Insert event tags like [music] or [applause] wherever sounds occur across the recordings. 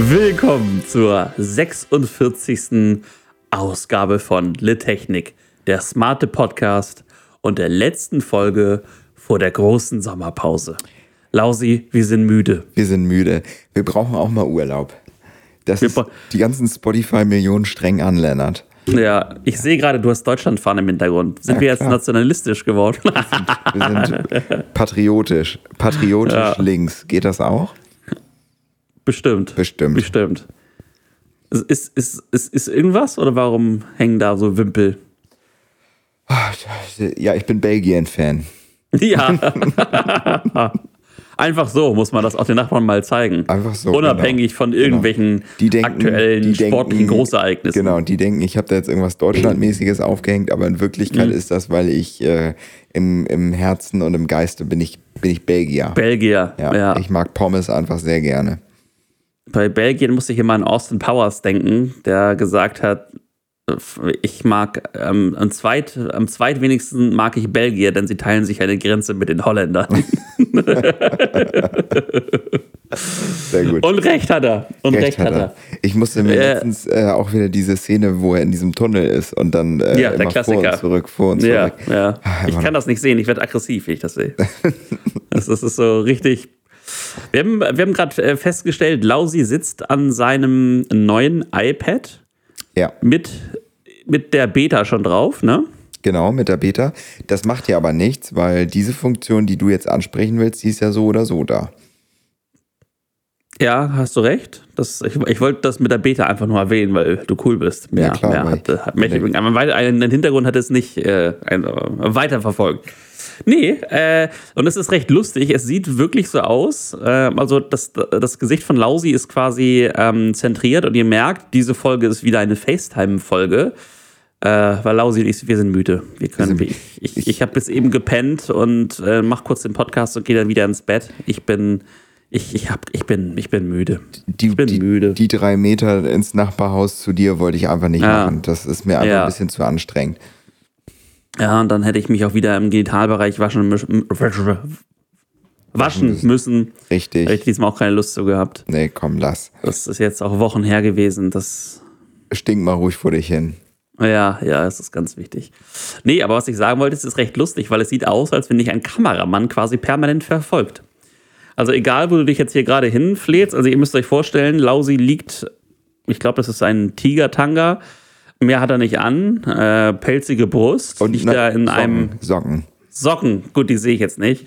Willkommen zur 46. Ausgabe von Litechnik, der smarte Podcast und der letzten Folge vor der großen Sommerpause. Lausi, wir sind müde. Wir sind müde. Wir brauchen auch mal Urlaub. Das Wir ist die ganzen Spotify-Millionen streng an, Lennart. Ja, ich sehe gerade, du hast Deutschlandfahne im Hintergrund. Sind Ja, wir jetzt klar. nationalistisch geworden? Wir sind [laughs] patriotisch. Patriotisch links. Geht das auch? Bestimmt. Bestimmt. Bestimmt. Ist, ist, ist, ist, irgendwas oder warum hängen da so Wimpel? Ja, ich bin Belgien-Fan. [laughs] Ja. [laughs] Einfach so muss man das auch den Nachbarn mal zeigen. Einfach so, Unabhängig genau. von irgendwelchen Die denken, aktuellen die denken- sportlichen Großereignissen. Genau, die denken, ich habe da jetzt irgendwas Deutschlandmäßiges aufgehängt, aber in Mhm. Wirklichkeit ist das, weil ich äh, im, im Herzen und im Geiste bin ich, bin ich Belgier. Belgier. ja, Ja. Ich mag Pommes einfach sehr gerne. Bei Belgien musste ich immer an Austin Powers denken, der gesagt hat, ich mag ähm, am, zweit, am zweitwenigsten mag ich Belgier, denn sie teilen sich eine Grenze mit den Holländern. [laughs] Sehr gut. Und recht hat er. Und recht, hat er. Ich musste mir Äh, letztens äh, auch wieder diese Szene, wo er in diesem Tunnel ist und dann äh, Ja, immer vor und zurück, vor und Ja, zurück. ja. Ah, Ich kann das nicht sehen, ich werde aggressiv, wenn ich das sehe. [laughs] das, das ist so richtig. Wir haben, wir haben gerade äh, festgestellt, Lausi sitzt an seinem neuen iPad Ja, mit, mit der Beta schon drauf, ne? genau, mit der Beta. Das macht ja aber nichts, weil diese Funktion, die du jetzt ansprechen willst, die ist ja so oder so da. Ja, hast du recht. Das, ich, ich wollte das mit der Beta einfach nur erwähnen, weil du cool bist. Mehr, Ja, klar, mehr hat, hat aber weiter- einen Hintergrund hat es nicht äh, weiterverfolgt. Nee, äh, und es ist recht lustig. Es sieht wirklich so aus. Äh, also das, das Gesicht von Lausi ist quasi ähm, zentriert und ihr merkt, diese Folge ist wieder eine FaceTime-Folge. Äh, weil Lausi und ich, wir sind müde. Wir können, sind- ich ich, ich habe bis eben gepennt und äh, mach kurz den Podcast und gehe dann wieder ins Bett. Ich bin, ich, ich, hab, ich bin, ich bin müde. Die, ich bin die, müde. Die drei Meter ins Nachbarhaus zu dir wollte ich einfach nicht Ja. machen. Das ist mir einfach Ja. ein bisschen zu anstrengend. Ja, und dann hätte ich mich auch wieder im Genitalbereich waschen, müssen- waschen müssen. Richtig. Hätte ich diesmal auch keine Lust zu gehabt. Nee, komm, lass. Das ist jetzt auch Wochen her gewesen. Das, Stink mal ruhig vor dich hin. ja, ja, das ist ganz wichtig. Nee, aber was ich sagen wollte, es ist recht lustig, weil es sieht aus, als wenn dich ein Kameramann quasi permanent verfolgt. Also egal, wo du dich jetzt hier gerade hinflähst, also ihr müsst euch vorstellen, Lausi liegt, ich glaube, das ist ein Tiger-Tanga. Mehr hat er nicht an, äh, pelzige Brust, liegt na, da in Socken, einem Socken. Socken, gut, die sehe ich jetzt nicht.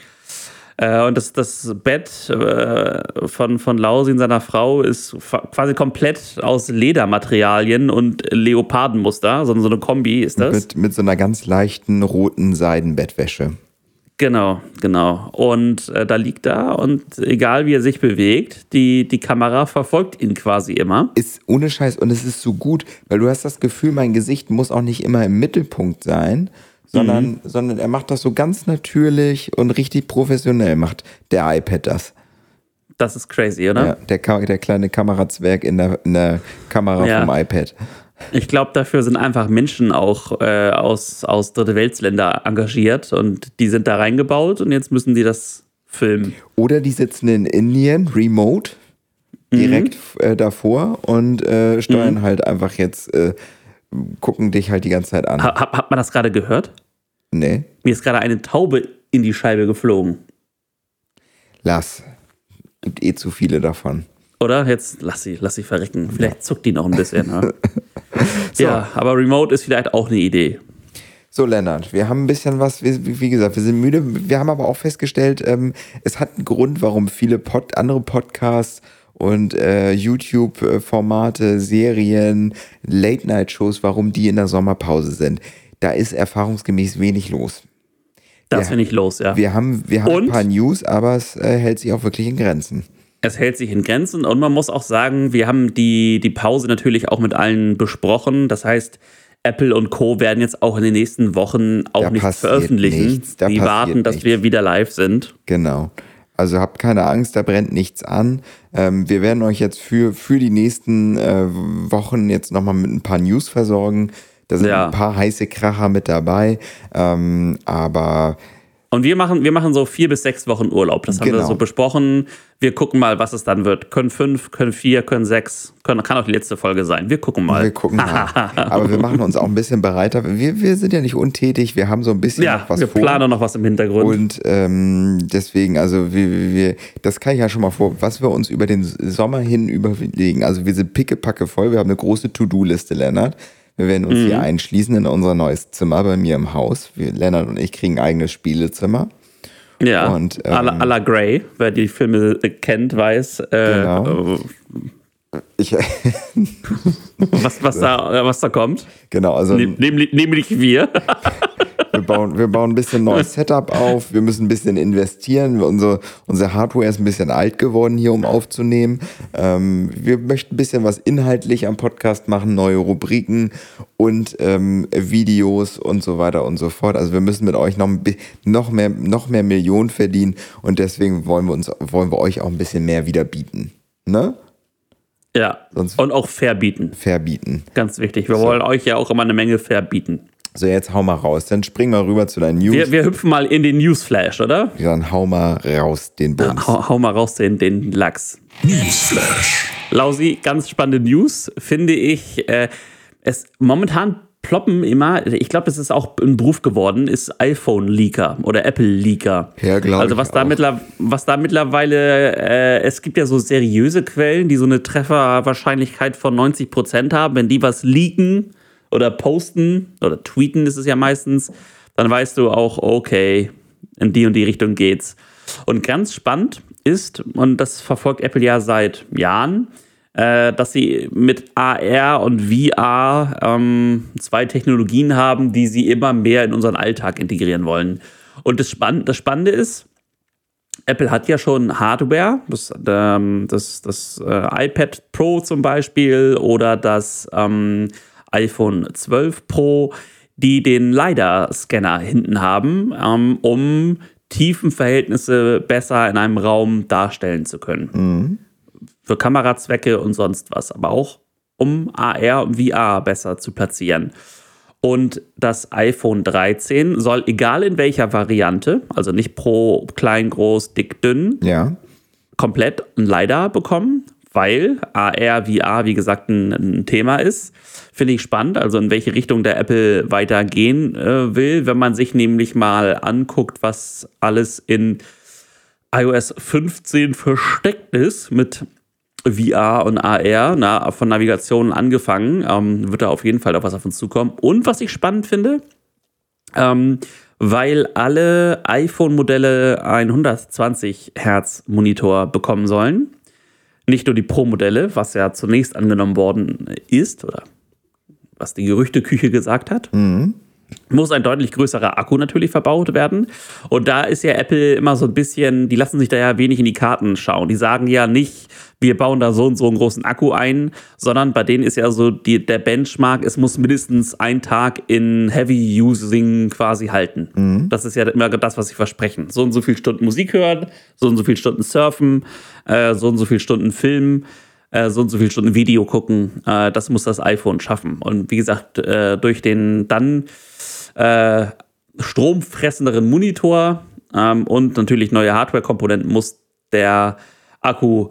Äh, und das, das Bett äh, von, von Lausi und seiner Frau ist quasi komplett aus Ledermaterialien und Leopardenmuster, so, so eine Kombi ist das. Mit, mit so einer ganz leichten roten Seidenbettwäsche. Genau, genau. Und äh, da liegt er und egal wie er sich bewegt, die, die Kamera verfolgt ihn quasi immer. Ist ohne Scheiß und es ist so gut, weil du hast das Gefühl, mein Gesicht muss auch nicht immer im Mittelpunkt sein, sondern, Mhm. sondern er macht das so ganz natürlich und richtig professionell, macht der iPad das. Das ist crazy, oder? Ja, der, der kleine Kamerazwerg in der, in der Kamera Ja. vom iPad. Ich glaube, dafür sind einfach Menschen auch äh, aus, aus Dritte Weltsländer engagiert und die sind da reingebaut und jetzt müssen die das filmen. Oder die sitzen in Indien, remote, direkt Mhm. äh, davor und äh, steuern halt einfach jetzt, äh, gucken dich halt die ganze Zeit an. Ha, hat, hat man das gerade gehört? Nee, Mir ist gerade eine Taube in die Scheibe geflogen. lass. Gibt eh zu viele davon. Oder? Jetzt lass sie, lass sie verrecken. Vielleicht zuckt die noch ein bisschen. [laughs] [laughs] Ja. ja, aber Remote ist vielleicht auch eine Idee. So, Lennart, wir haben ein bisschen was, wie, gesagt, wir sind müde. Wir haben aber auch festgestellt, ähm, es hat einen Grund, warum viele Pod, andere Podcasts und äh, YouTube-Formate, Serien, Late-Night-Shows, warum die in der Sommerpause sind. Da ist erfahrungsgemäß wenig los. Das Ja. finde ich los, ja. Wir haben, wir haben Und? ein paar News, aber es äh, hält sich auch wirklich in Grenzen. Es hält sich in Grenzen und man muss auch sagen, wir haben die, die Pause natürlich auch mit allen besprochen. Das heißt, Apple und Co. werden jetzt auch in den nächsten Wochen auch Da nichts passiert veröffentlichen. nichts, da die warten, dass nichts. wir wieder live sind. Genau. Also habt keine Angst, da brennt nichts an. Ähm, wir werden euch jetzt für, für die nächsten äh, Wochen jetzt nochmal mit ein paar News versorgen. Da sind Ja. ein paar heiße Kracher mit dabei. Ähm, aber Und wir machen, wir machen so vier bis sechs Wochen Urlaub. Das haben wir Genau. so besprochen. Wir gucken mal, was es dann wird. Können fünf, können vier, können sechs, können, kann auch die letzte Folge sein. Wir gucken mal. Wir gucken mal. [laughs] Aber wir machen uns auch ein bisschen bereiter. Wir, wir sind ja nicht untätig, wir haben so ein bisschen ja, noch was wir vor. planen noch was im Hintergrund. Und ähm, deswegen, also wir, wir, das kann ich ja schon mal vor, was wir uns über den Sommer hin überlegen. Also wir sind pickepacke voll, wir haben eine große To-Do-Liste, Lennart. Wir werden uns Mhm. hier einschließen in unser neues Zimmer bei mir im Haus. Wir, Lennart und ich kriegen ein eigenes Spielezimmer. ja, und, ähm, à la- à la Grey, wer die Filme kennt, weiß, äh, Genau. äh, Ich, [laughs] was, was, da, was da kommt. genau, also Nämlich, nämlich wir. [laughs] wir bauen, wir bauen ein bisschen neues Setup auf, wir müssen ein bisschen investieren. Unsere, unsere Hardware ist ein bisschen alt geworden hier, um aufzunehmen. Ähm, wir möchten ein bisschen was inhaltlich am Podcast machen, neue Rubriken und ähm, Videos und so weiter und so fort. Also wir müssen mit euch noch, noch, mehr, noch mehr Millionen verdienen und deswegen wollen wir, uns, wollen wir euch auch ein bisschen mehr wieder bieten. Ne? Ja, Sonst- und auch fair bieten. Verbieten. Ganz wichtig. Wir wollen euch ja auch immer eine Menge fair bieten. So, jetzt hau mal raus. Dann spring mal rüber zu deinen News. Wir, wir hüpfen mal in den Newsflash, oder? Dann hau mal raus den Bums. Hau, hau mal raus den, den Lachs. Newsflash. Lausi, ganz spannende News, finde ich. Äh, es momentan ploppen immer, ich glaube, das ist auch ein Beruf geworden, ist iPhone-Leaker oder Apple-Leaker. Ja, glaub Also ich was da, auch. mittler, was da mittlerweile, äh, es gibt ja so seriöse Quellen, die so eine Trefferwahrscheinlichkeit von 90% haben. Wenn die was leaken oder posten oder tweeten ist es ja meistens, dann weißt du auch, okay, in die und die Richtung geht's. Und ganz spannend ist, und das verfolgt Apple ja seit Jahren, äh, dass sie mit AR und VR ähm, zwei Technologien haben, die sie immer mehr in unseren Alltag integrieren wollen. Und das, Spann das Spannende ist, Apple hat ja schon Hardware, das, ähm, das, das äh, iPad Pro zum Beispiel oder das ähm, iPhone 12 Pro, die den LiDAR-Scanner hinten haben, ähm, um Tiefenverhältnisse besser in einem Raum darstellen zu können. Für Kamerazwecke und sonst was, aber auch um AR und VR besser zu platzieren. Und das iPhone 13 soll, egal in welcher Variante, also nicht pro, klein, groß, dick, dünn, Ja. komplett ein LiDAR bekommen, weil AR, VR, wie gesagt, ein, ein Thema ist. Finde ich spannend, also in welche Richtung der Apple weitergehen äh, will, wenn man sich nämlich mal anguckt, was alles in iOS 15 versteckt ist mit VR und AR, na, von Navigation angefangen, ähm, wird da auf jeden Fall noch was auf uns zukommen. Und was ich spannend finde, ähm, weil alle iPhone-Modelle einen 120 Hertz Monitor bekommen sollen. Nicht nur die Pro-Modelle, was ja zunächst angenommen worden ist oder was die Gerüchteküche gesagt hat. Muss ein deutlich größerer Akku natürlich verbaut werden. Und da ist ja Apple immer so ein bisschen, die lassen sich da ja wenig in die Karten schauen. Die sagen ja nicht, wir bauen da so und so einen großen Akku ein, sondern bei denen ist ja so die, der Benchmark, es muss mindestens ein Tag in Heavy Using quasi halten. Das ist ja immer das, was sie versprechen. So und so viele Stunden Musik hören, so und so viele Stunden surfen, äh, so und so viele Stunden filmen äh, so und so viele Stunden Video gucken. Äh, das muss das iPhone schaffen. Und wie gesagt, äh, durch den dann äh, stromfressenderen Monitor ähm, und natürlich neue Hardware-Komponenten muss der Akku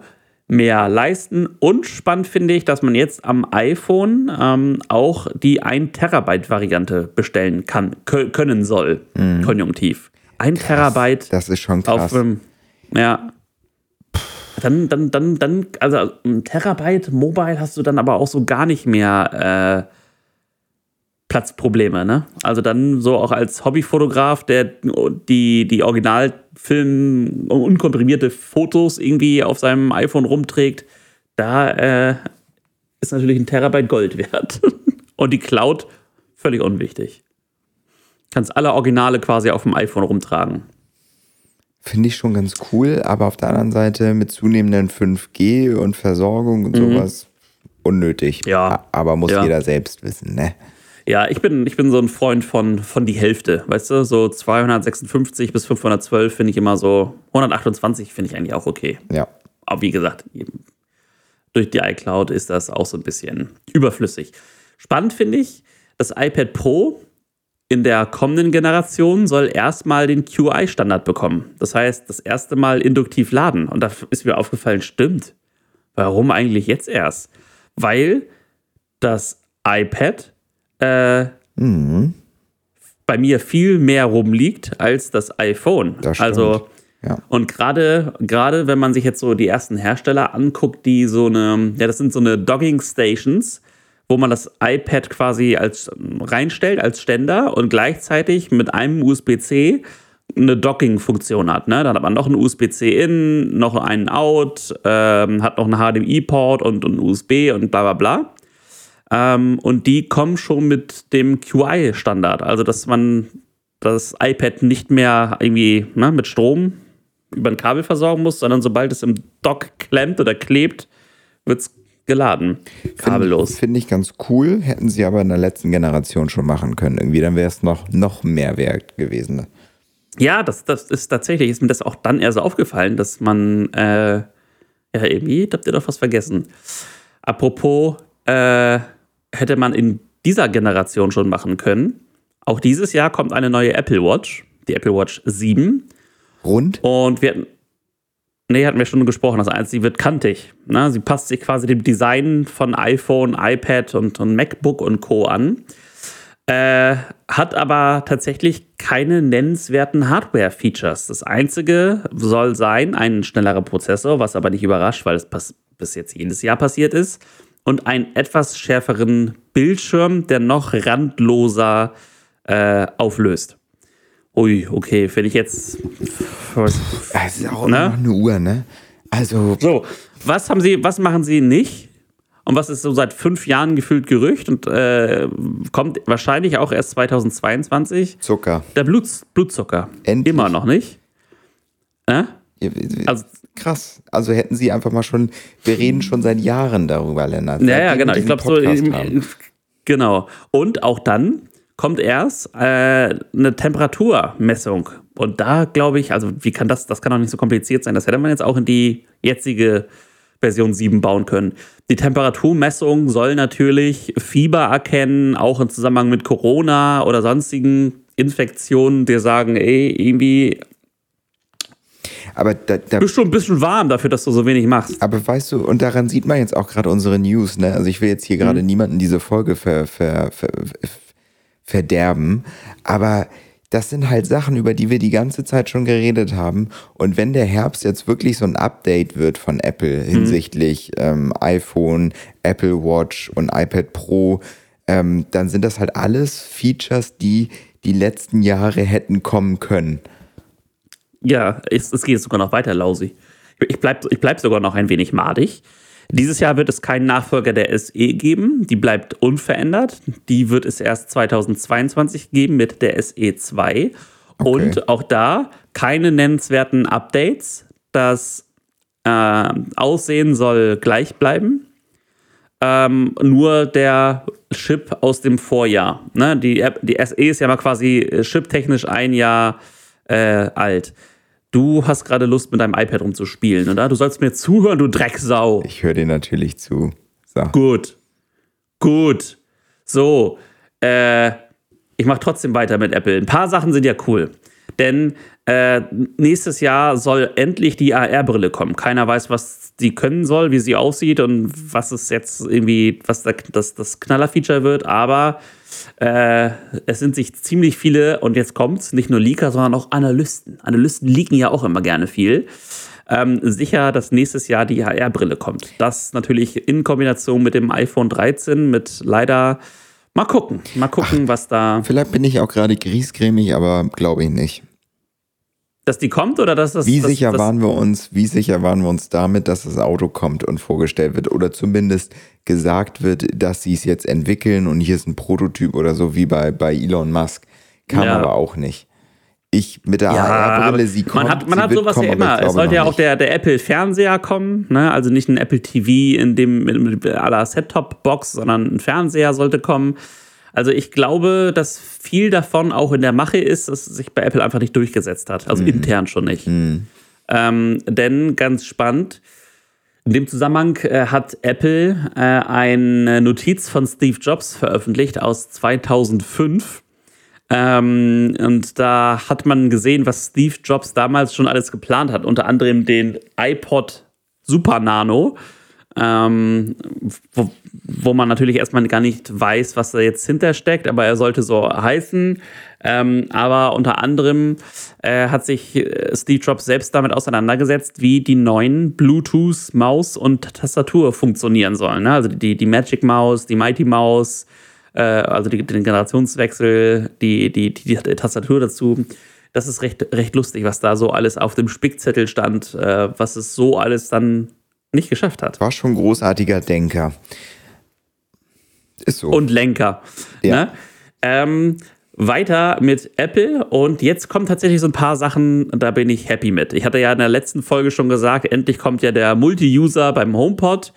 mehr leisten. Und spannend finde ich, dass man jetzt am iPhone ähm, auch die 1 Terabyte-Variante bestellen kann, kö können soll, konjunktiv. 1 Terabyte Das ist schon krass. auf ähm, ja. Dann, dann, dann, dann, also ein Terabyte Mobile hast du dann aber auch so gar nicht mehr äh, Platzprobleme, ne? Also dann so auch als Hobbyfotograf, der die, die Originalfilm unkomprimierte Fotos irgendwie auf seinem iPhone rumträgt, da äh, ist natürlich ein Terabyte Gold wert. [laughs] Und die Cloud völlig unwichtig. Kannst alle Originale quasi auf dem iPhone rumtragen. Finde ich schon ganz cool, aber auf der anderen Seite mit zunehmenden 5G und Versorgung und sowas unnötig. Ja. Aber muss Ja. jeder selbst wissen, ne? Ja, ich bin, ich bin so ein Freund von, von die Hälfte, weißt du? So 256 bis 512 finde ich immer so. 128 finde ich eigentlich auch okay. Ja. Aber wie gesagt, eben durch die iCloud ist das auch so ein bisschen überflüssig. Spannend finde ich, das iPad Pro in der kommenden Generation soll erstmal den QI-Standard bekommen. Das heißt, das erste Mal induktiv laden. Und da ist mir aufgefallen, stimmt. Warum eigentlich jetzt erst? Weil das iPad äh, mhm. bei mir viel mehr rumliegt als das iPhone. Das also ja. und gerade gerade wenn man sich jetzt so die ersten Hersteller anguckt, die so eine, ja, das sind so eine Dogging Stations, wo man das iPad quasi als reinstellt als Ständer und gleichzeitig mit einem USB-C eine Docking-Funktion hat. Ne? Dann hat man noch ein USB-C in, noch einen Out, ähm, hat noch einen HDMI-Port und, und USB und bla bla bla. Ähm, und die kommen schon mit dem QI-Standard, also dass man das iPad nicht mehr irgendwie ne, mit Strom über ein Kabel versorgen muss, sondern sobald es im Dock klemmt oder klebt, wird es geladen. Kabellos. Finde find ich ganz cool. Hätten sie aber in der letzten Generation schon machen können. Irgendwie, dann wäre es noch, noch mehr wert gewesen. Ja, das, das ist tatsächlich, ist mir das auch dann erst aufgefallen, dass man, äh, ja, irgendwie, habt ihr doch was vergessen. Apropos, äh, hätte man in dieser Generation schon machen können. Auch dieses Jahr kommt eine neue Apple Watch, die Apple Watch 7. Rund? Und wir hatten, nee, hatten wir schon gesprochen, das heißt, sie wird kantig. Ne? Sie passt sich quasi dem Design von iPhone, iPad und, und MacBook und Co. an. Äh, hat aber tatsächlich keine nennenswerten Hardware-Features. Das einzige soll sein, ein schnellerer Prozessor, was aber nicht überrascht, weil es bis jetzt jedes Jahr passiert ist und einen etwas schärferen Bildschirm, der noch randloser äh, auflöst. Ui, okay, finde ich jetzt. Es ist auch ne? noch eine Uhr, ne? Also. So, was haben Sie, was machen Sie nicht? Und was ist so seit fünf Jahren gefühlt Gerücht und äh, kommt wahrscheinlich auch erst 2022? Zucker. Der Blut, Blutzucker. Endlich. Immer noch nicht. Äh? Also, krass. Also hätten sie einfach mal schon, wir reden schon seit Jahren darüber, Lennart. Ja, ja, genau. Ich glaube so, genau. Und auch dann kommt erst äh, eine Temperaturmessung. Und da glaube ich, also wie kann das, das kann doch nicht so kompliziert sein. Das hätte man jetzt auch in die jetzige Version 7 bauen können. Die Temperaturmessung soll natürlich Fieber erkennen, auch im Zusammenhang mit Corona oder sonstigen Infektionen, dir sagen, ey, irgendwie aber da, da bist schon ein bisschen warm dafür, dass du so wenig machst. Aber weißt du, und daran sieht man jetzt auch gerade unsere News, ne? Also ich will jetzt hier mhm. gerade niemanden diese Folge ver, ver, ver, verderben, aber das sind halt Sachen, über die wir die ganze Zeit schon geredet haben. Und wenn der Herbst jetzt wirklich so ein Update wird von Apple mhm. hinsichtlich ähm, iPhone, Apple Watch und iPad Pro, ähm, dann sind das halt alles Features, die die letzten Jahre hätten kommen können. Ja, es, es geht sogar noch weiter, Lausi. Ich bleib, ich bleib sogar noch ein wenig madig. Dieses Jahr wird es keinen Nachfolger der SE geben. Die bleibt unverändert. Die wird es erst 2022 geben mit der SE 2. Okay. Und auch da keine nennenswerten Updates. Das äh, Aussehen soll gleich bleiben. Ähm, nur der Chip aus dem Vorjahr. Ne? Die, die SE ist ja mal quasi chiptechnisch ein Jahr äh, alt. Du hast gerade Lust, mit deinem iPad rumzuspielen, oder? Du sollst mir zuhören, du Drecksau. Ich höre dir natürlich zu. So. Gut. Gut. So. Äh, ich mache trotzdem weiter mit Apple. Ein paar Sachen sind ja cool. Denn äh, nächstes Jahr soll endlich die AR-Brille kommen. Keiner weiß, was die können soll, wie sie aussieht und was es jetzt irgendwie, was das, das Knaller-Feature wird. Aber äh, es sind sich ziemlich viele, und jetzt kommt's, nicht nur Leaker, sondern auch Analysten. Analysten leaken ja auch immer gerne viel. Ähm, sicher, dass nächstes Jahr die HR-Brille kommt. Das natürlich in Kombination mit dem iPhone 13, mit leider. Mal gucken, mal gucken, Ach, was da. Vielleicht bin ich auch gerade griesgrämig, aber glaube ich nicht dass die kommt oder dass das. Wie das, sicher das, waren wir uns, wie sicher waren wir uns damit, dass das Auto kommt und vorgestellt wird oder zumindest gesagt wird, dass sie es jetzt entwickeln und hier ist ein Prototyp oder so wie bei, bei Elon Musk. Kam ja. aber auch nicht. Ich mit der ja, AR-Brille, sie kommt. Man hat, man hat sowas kommen, ja immer. Es sollte ja auch der, der Apple-Fernseher kommen, ne? also nicht ein Apple TV in dem mit, mit aller Set-Top-Box, sondern ein Fernseher sollte kommen. Also ich glaube, dass viel davon auch in der Mache ist, dass es sich bei Apple einfach nicht durchgesetzt hat. Also mhm. intern schon nicht. Mhm. Ähm, denn ganz spannend, in dem Zusammenhang äh, hat Apple äh, eine Notiz von Steve Jobs veröffentlicht aus 2005. Ähm, und da hat man gesehen, was Steve Jobs damals schon alles geplant hat. Unter anderem den iPod Super Nano, ähm, wo, wo, man natürlich erstmal gar nicht weiß, was da jetzt hintersteckt, aber er sollte so heißen. Ähm, aber unter anderem äh, hat sich äh, Steve Jobs selbst damit auseinandergesetzt, wie die neuen Bluetooth Maus und Tastatur funktionieren sollen. Ne? Also die, die Magic Maus, die Mighty Maus, äh, also die, den Generationswechsel, die, die, die, die, Tastatur dazu. Das ist recht, recht lustig, was da so alles auf dem Spickzettel stand, äh, was es so alles dann nicht geschafft hat. War schon ein großartiger Denker. Ist so. Und Lenker. Ja. Ne? Ähm, weiter mit Apple und jetzt kommen tatsächlich so ein paar Sachen, da bin ich happy mit. Ich hatte ja in der letzten Folge schon gesagt, endlich kommt ja der Multi-User beim HomePod.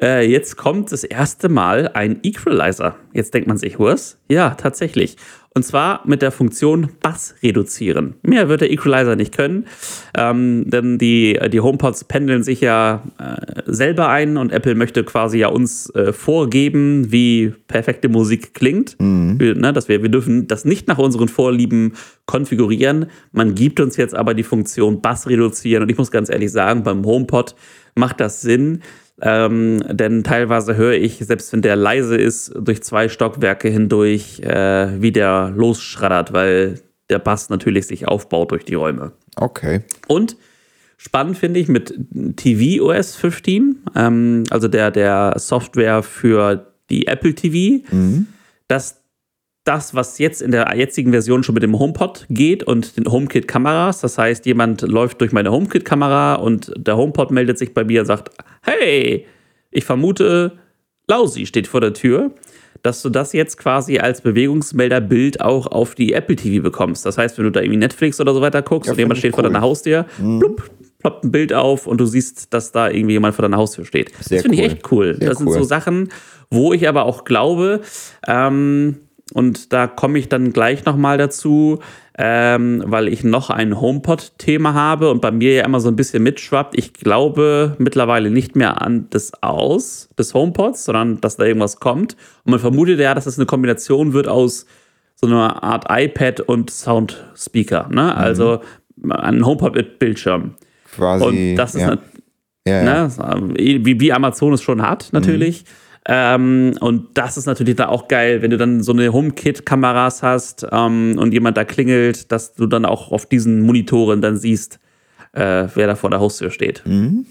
Äh, jetzt kommt das erste Mal ein Equalizer. Jetzt denkt man sich, was? Ja, tatsächlich. Und zwar mit der Funktion Bass reduzieren. Mehr wird der Equalizer nicht können, ähm, denn die, die HomePods pendeln sich ja äh, selber ein und Apple möchte quasi ja uns äh, vorgeben, wie perfekte Musik klingt. Mhm. Wir, ne, dass wir, wir dürfen das nicht nach unseren Vorlieben konfigurieren. Man gibt uns jetzt aber die Funktion Bass reduzieren und ich muss ganz ehrlich sagen, beim HomePod macht das Sinn ähm, denn teilweise höre ich, selbst wenn der leise ist, durch zwei Stockwerke hindurch, äh, wie der losschraddert, weil der Bass natürlich sich aufbaut durch die Räume. Okay. Und spannend finde ich mit TV OS 15, ähm, also der, der Software für die Apple TV, mhm. dass das, was jetzt in der jetzigen Version schon mit dem HomePod geht und den HomeKit-Kameras. Das heißt, jemand läuft durch meine HomeKit-Kamera und der HomePod meldet sich bei mir und sagt: Hey, ich vermute, Lausi steht vor der Tür. Dass du das jetzt quasi als Bewegungsmelderbild auch auf die Apple TV bekommst. Das heißt, wenn du da irgendwie Netflix oder so weiter guckst ja, und jemand steht cool. vor deiner Haustür, mhm. blub, ploppt ein Bild auf und du siehst, dass da irgendwie jemand vor deiner Haustür steht. Sehr das finde cool. ich echt cool. Sehr das sind so Sachen, wo ich aber auch glaube, ähm, und da komme ich dann gleich nochmal dazu, ähm, weil ich noch ein HomePod-Thema habe und bei mir ja immer so ein bisschen mitschwappt. Ich glaube mittlerweile nicht mehr an das Aus des HomePods, sondern dass da irgendwas kommt. Und man vermutet ja, dass es das eine Kombination wird aus so einer Art iPad und Soundspeaker. Ne? Mhm. Also ein HomePod mit Bildschirm. Quasi. Und das ist ja. Ja, ja. Ne, wie, wie Amazon es schon hat, natürlich. Mhm. Ähm, und das ist natürlich da auch geil, wenn du dann so eine HomeKit-Kameras hast ähm, und jemand da klingelt, dass du dann auch auf diesen Monitoren dann siehst, äh, wer da vor der Haustür steht. Mhm.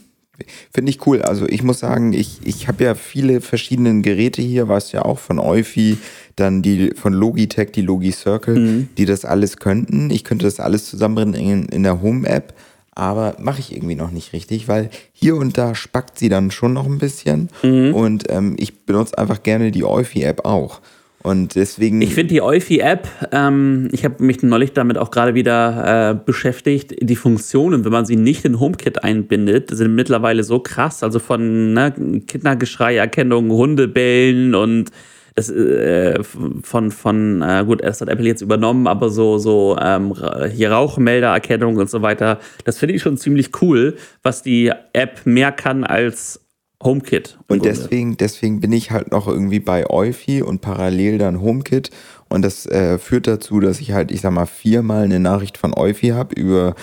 Finde ich cool. Also ich muss sagen, ich, ich habe ja viele verschiedene Geräte hier, was ja auch von Eufy, dann die von Logitech, die Logi Circle, mhm. die das alles könnten. Ich könnte das alles zusammenbringen in, in der Home-App aber mache ich irgendwie noch nicht richtig, weil hier und da spackt sie dann schon noch ein bisschen mhm. und ähm, ich benutze einfach gerne die Eufy-App auch. Und deswegen. Ich finde die Eufy-App, ähm, ich habe mich neulich damit auch gerade wieder äh, beschäftigt, die Funktionen, wenn man sie nicht in HomeKit einbindet, sind mittlerweile so krass. Also von ne, Kindergeschrei-Erkennung, Hundebellen und das, äh, von, von äh, gut, erst hat Apple jetzt übernommen, aber so, so ähm, hier Rauchmeldererkennung und so weiter, das finde ich schon ziemlich cool, was die App mehr kann als HomeKit. Und deswegen, deswegen bin ich halt noch irgendwie bei Eufy und parallel dann HomeKit. Und das äh, führt dazu, dass ich halt, ich sag mal, viermal eine Nachricht von Eufy habe über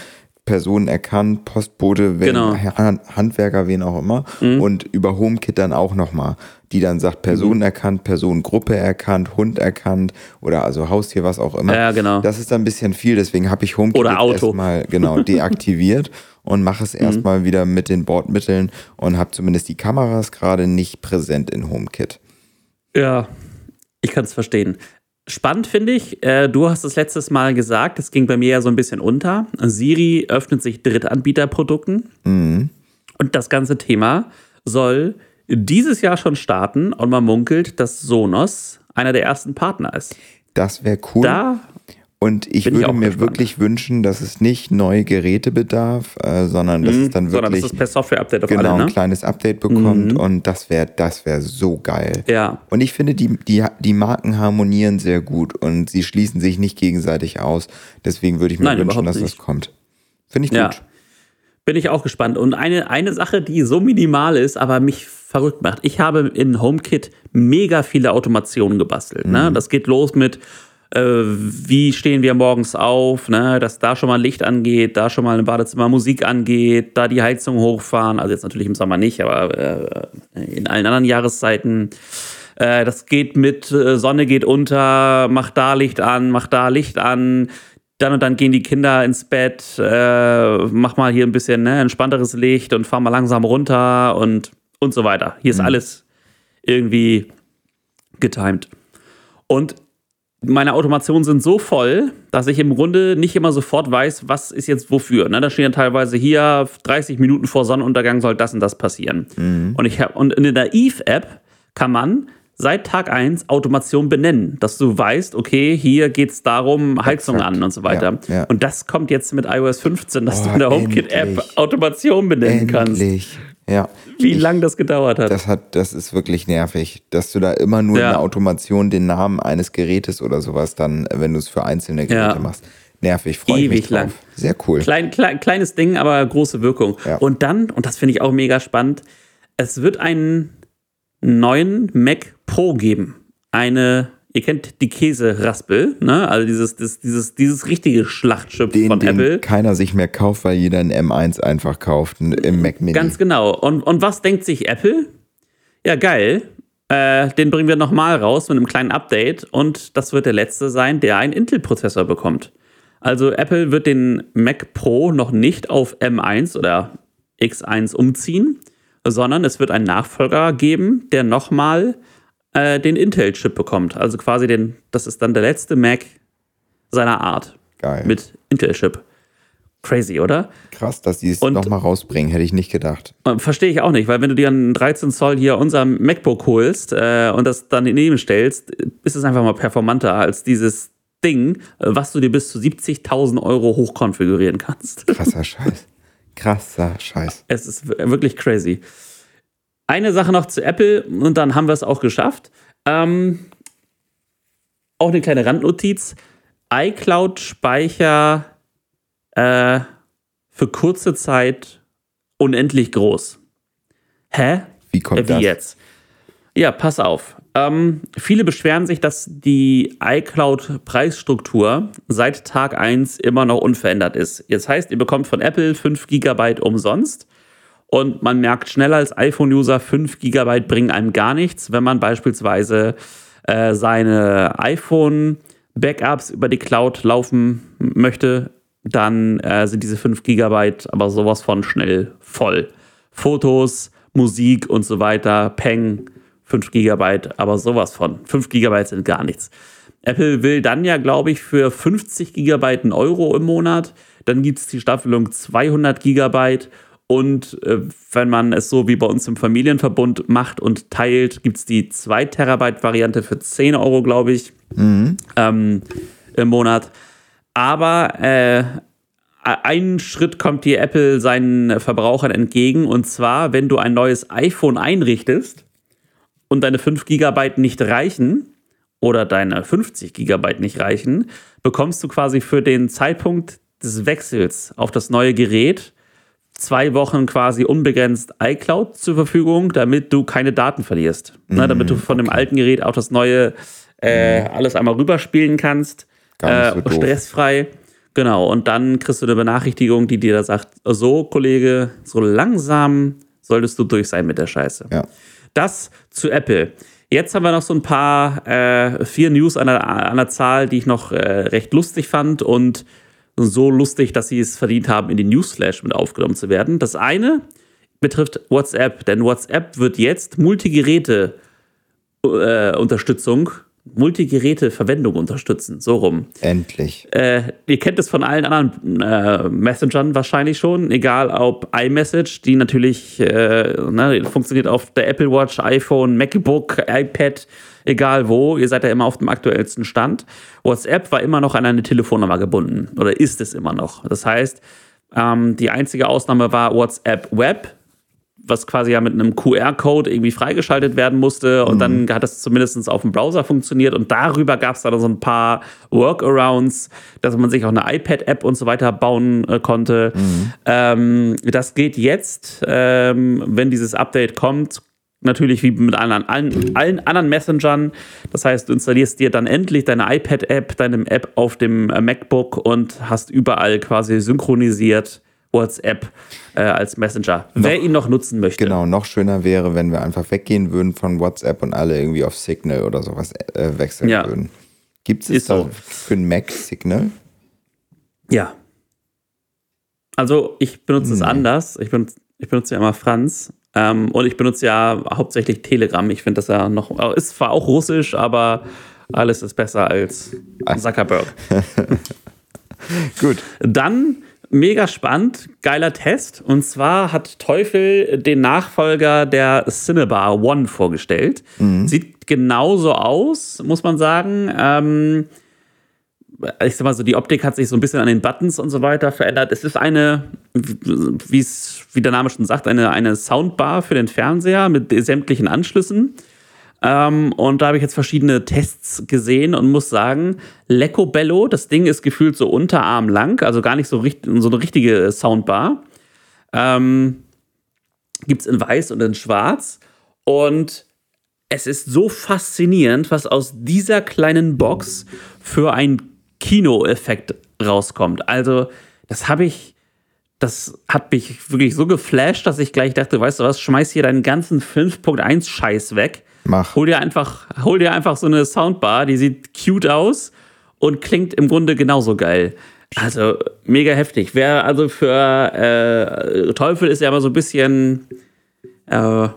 Personen erkannt, Postbote, wenn, genau. Handwerker, wen auch immer. Mhm. Und über HomeKit dann auch nochmal, die dann sagt, Person mhm. erkannt, Personengruppe erkannt, Hund erkannt oder also Haustier, was auch immer. Ja, genau. Das ist dann ein bisschen viel, deswegen habe ich HomeKit erstmal genau [laughs] deaktiviert und mache es mhm. erstmal mhm. wieder mit den Bordmitteln und habe zumindest die Kameras gerade nicht präsent in HomeKit. Ja, ich kann es verstehen. Spannend finde ich, äh, du hast es letztes Mal gesagt, das ging bei mir ja so ein bisschen unter. Siri öffnet sich Drittanbieterprodukten. Mhm. Und das ganze Thema soll dieses Jahr schon starten und man munkelt, dass Sonos einer der ersten Partner ist. Das wäre cool. Da und ich Bin würde ich mir gespannt. wirklich wünschen, dass es nicht neue Geräte bedarf, äh, sondern dass mhm, es dann wirklich sondern dass es per Software-Update auf genau, alle, ne? ein kleines Update bekommt mhm. und das wäre das wäre so geil. Ja. Und ich finde, die, die, die Marken harmonieren sehr gut und sie schließen sich nicht gegenseitig aus. Deswegen würde ich mir Nein, wünschen, dass nicht. das kommt. Finde ich gut. Ja. Bin ich auch gespannt. Und eine, eine Sache, die so minimal ist, aber mich verrückt macht. Ich habe in HomeKit mega viele Automationen gebastelt. Ne? Mhm. Ne? Das geht los mit äh, wie stehen wir morgens auf, ne? dass da schon mal Licht angeht, da schon mal im Badezimmer Musik angeht, da die Heizung hochfahren, also jetzt natürlich im Sommer nicht, aber äh, in allen anderen Jahreszeiten. Äh, das geht mit äh, Sonne geht unter, mach da Licht an, mach da Licht an. Dann und dann gehen die Kinder ins Bett, äh, mach mal hier ein bisschen ne, entspannteres Licht und fahr mal langsam runter und, und so weiter. Hier ist mhm. alles irgendwie getimed. Und meine Automationen sind so voll, dass ich im Grunde nicht immer sofort weiß, was ist jetzt wofür. Ne? Da stehen ja teilweise hier 30 Minuten vor Sonnenuntergang soll das und das passieren. Mhm. Und, ich hab, und in der Eve-App kann man seit Tag 1 Automation benennen, dass du weißt, okay, hier geht es darum, Heizung Exakt. an und so weiter. Ja, ja. Und das kommt jetzt mit iOS 15, dass oh, du in der HomeKit-App Automation benennen endlich. kannst. Ja. Wie lange das gedauert hat. Das hat, das ist wirklich nervig, dass du da immer nur ja. in der Automation den Namen eines Gerätes oder sowas dann, wenn du es für einzelne Geräte machst. Nervig, freue ich mich drauf. lang. Sehr cool. Klein, klein, kleines Ding, aber große Wirkung. Und dann, und das finde ich auch mega spannend, es wird einen neuen Mac Pro geben. Eine, ihr kennt die Käseraspel, ne? Also dieses, das, dieses, dieses richtige Schlachtschiff den, von den Apple. keiner sich mehr kauft, weil jeder ein M1 einfach kauft im Mac Mini. Ganz genau. Und, und was denkt sich Apple? Ja, geil. Äh, den bringen wir nochmal raus mit einem kleinen Update und das wird der letzte sein, der einen Intel-Prozessor bekommt. Also Apple wird den Mac Pro noch nicht auf M1 oder X1 umziehen, sondern es wird einen Nachfolger geben, der nochmal äh, den Intel-Chip bekommt. Also quasi den, das ist dann der letzte Mac seiner Art. Geil. Mit Intel-Chip. Crazy, oder? Krass, dass die es nochmal rausbringen, hätte ich nicht gedacht. Äh, verstehe ich auch nicht, weil wenn du dir einen 13 Zoll hier unser MacBook holst äh, und das dann daneben stellst, ist es einfach mal performanter als dieses Ding, was du dir bis zu 70.000 Euro hochkonfigurieren kannst. Krasser [laughs] Scheiß. Krasser Scheiß. Es ist wirklich crazy. Eine Sache noch zu Apple und dann haben wir es auch geschafft. Ähm, auch eine kleine Randnotiz. iCloud-Speicher äh, für kurze Zeit unendlich groß. Hä? Wie kommt äh, wie das? jetzt? Ja, pass auf. Ähm, viele beschweren sich, dass die iCloud-Preisstruktur seit Tag 1 immer noch unverändert ist. Jetzt heißt, ihr bekommt von Apple 5 GB umsonst und man merkt schneller als iPhone-User, 5 GB bringen einem gar nichts, wenn man beispielsweise äh, seine iPhone-Backups über die Cloud laufen möchte, dann äh, sind diese 5 GB aber sowas von schnell voll. Fotos, Musik und so weiter, Peng, 5 GB, aber sowas von. 5 GB sind gar nichts. Apple will dann ja, glaube ich, für 50 GB einen Euro im Monat. Dann gibt es die Staffelung 200 GB. Und äh, wenn man es so wie bei uns im Familienverbund macht und teilt, gibt es die 2 Terabyte Variante für 10 Euro, glaube ich, mhm. ähm, im Monat. Aber äh, einen Schritt kommt dir Apple seinen Verbrauchern entgegen. Und zwar, wenn du ein neues iPhone einrichtest, und deine 5 GB nicht reichen oder deine 50 GB nicht reichen, bekommst du quasi für den Zeitpunkt des Wechsels auf das neue Gerät zwei Wochen quasi unbegrenzt iCloud zur Verfügung, damit du keine Daten verlierst. Mm, ne, damit du von okay. dem alten Gerät auf das neue äh, mm. alles einmal rüberspielen kannst. Äh, so stressfrei. Genau, und dann kriegst du eine Benachrichtigung, die dir da sagt: So, Kollege, so langsam solltest du durch sein mit der Scheiße. Ja. Das zu Apple. Jetzt haben wir noch so ein paar, äh, vier News an der, an der Zahl, die ich noch äh, recht lustig fand und so lustig, dass sie es verdient haben, in die Newsflash mit aufgenommen zu werden. Das eine betrifft WhatsApp, denn WhatsApp wird jetzt Multigeräte-Unterstützung äh, Multigeräte-Verwendung unterstützen. So rum. Endlich. Äh, ihr kennt es von allen anderen äh, Messengern wahrscheinlich schon, egal ob iMessage, die natürlich äh, ne, funktioniert auf der Apple Watch, iPhone, MacBook, iPad, egal wo. Ihr seid ja immer auf dem aktuellsten Stand. WhatsApp war immer noch an eine Telefonnummer gebunden oder ist es immer noch. Das heißt, ähm, die einzige Ausnahme war WhatsApp Web was quasi ja mit einem QR-Code irgendwie freigeschaltet werden musste. Und mhm. dann hat das zumindest auf dem Browser funktioniert. Und darüber gab es dann so ein paar Workarounds, dass man sich auch eine iPad-App und so weiter bauen äh, konnte. Mhm. Ähm, das geht jetzt, ähm, wenn dieses Update kommt, natürlich wie mit allen, allen, allen anderen Messengern. Das heißt, du installierst dir dann endlich deine iPad-App, deine App auf dem äh, MacBook und hast überall quasi synchronisiert WhatsApp äh, als Messenger. Noch, Wer ihn noch nutzen möchte. Genau, noch schöner wäre, wenn wir einfach weggehen würden von WhatsApp und alle irgendwie auf Signal oder sowas äh, wechseln ja. würden. Gibt es da so. für ein Mac Signal? Ja. Also ich benutze es anders. Ich benutze, ich benutze ja immer Franz. Ähm, und ich benutze ja hauptsächlich Telegram. Ich finde das ja noch, ist zwar auch russisch, aber alles ist besser als Zuckerberg. [laughs] Gut. Dann mega spannend, geiler Test. Und zwar hat Teufel den Nachfolger der Cinebar One vorgestellt. Mhm. Sieht genauso aus, muss man sagen. Ähm, ich sag mal so, die Optik hat sich so ein bisschen an den Buttons und so weiter verändert. Es ist eine, wie der Name schon sagt, eine, eine Soundbar für den Fernseher mit sämtlichen Anschlüssen. Ähm, und da habe ich jetzt verschiedene Tests gesehen und muss sagen, Lecco Bello, das Ding ist gefühlt so unterarmlang, also gar nicht so, so eine richtige Soundbar. Ähm, Gibt es in weiß und in schwarz. Und es ist so faszinierend, was aus dieser kleinen Box für ein Kinoeffekt rauskommt. Also, das habe ich, das hat mich wirklich so geflasht, dass ich gleich dachte, weißt du was, schmeiß hier deinen ganzen 5.1 Scheiß weg. Mach. Hol dir einfach, hol dir einfach so eine Soundbar, die sieht cute aus und klingt im Grunde genauso geil. Also mega heftig. Wer also für äh, Teufel ist ja immer so ein bisschen äh,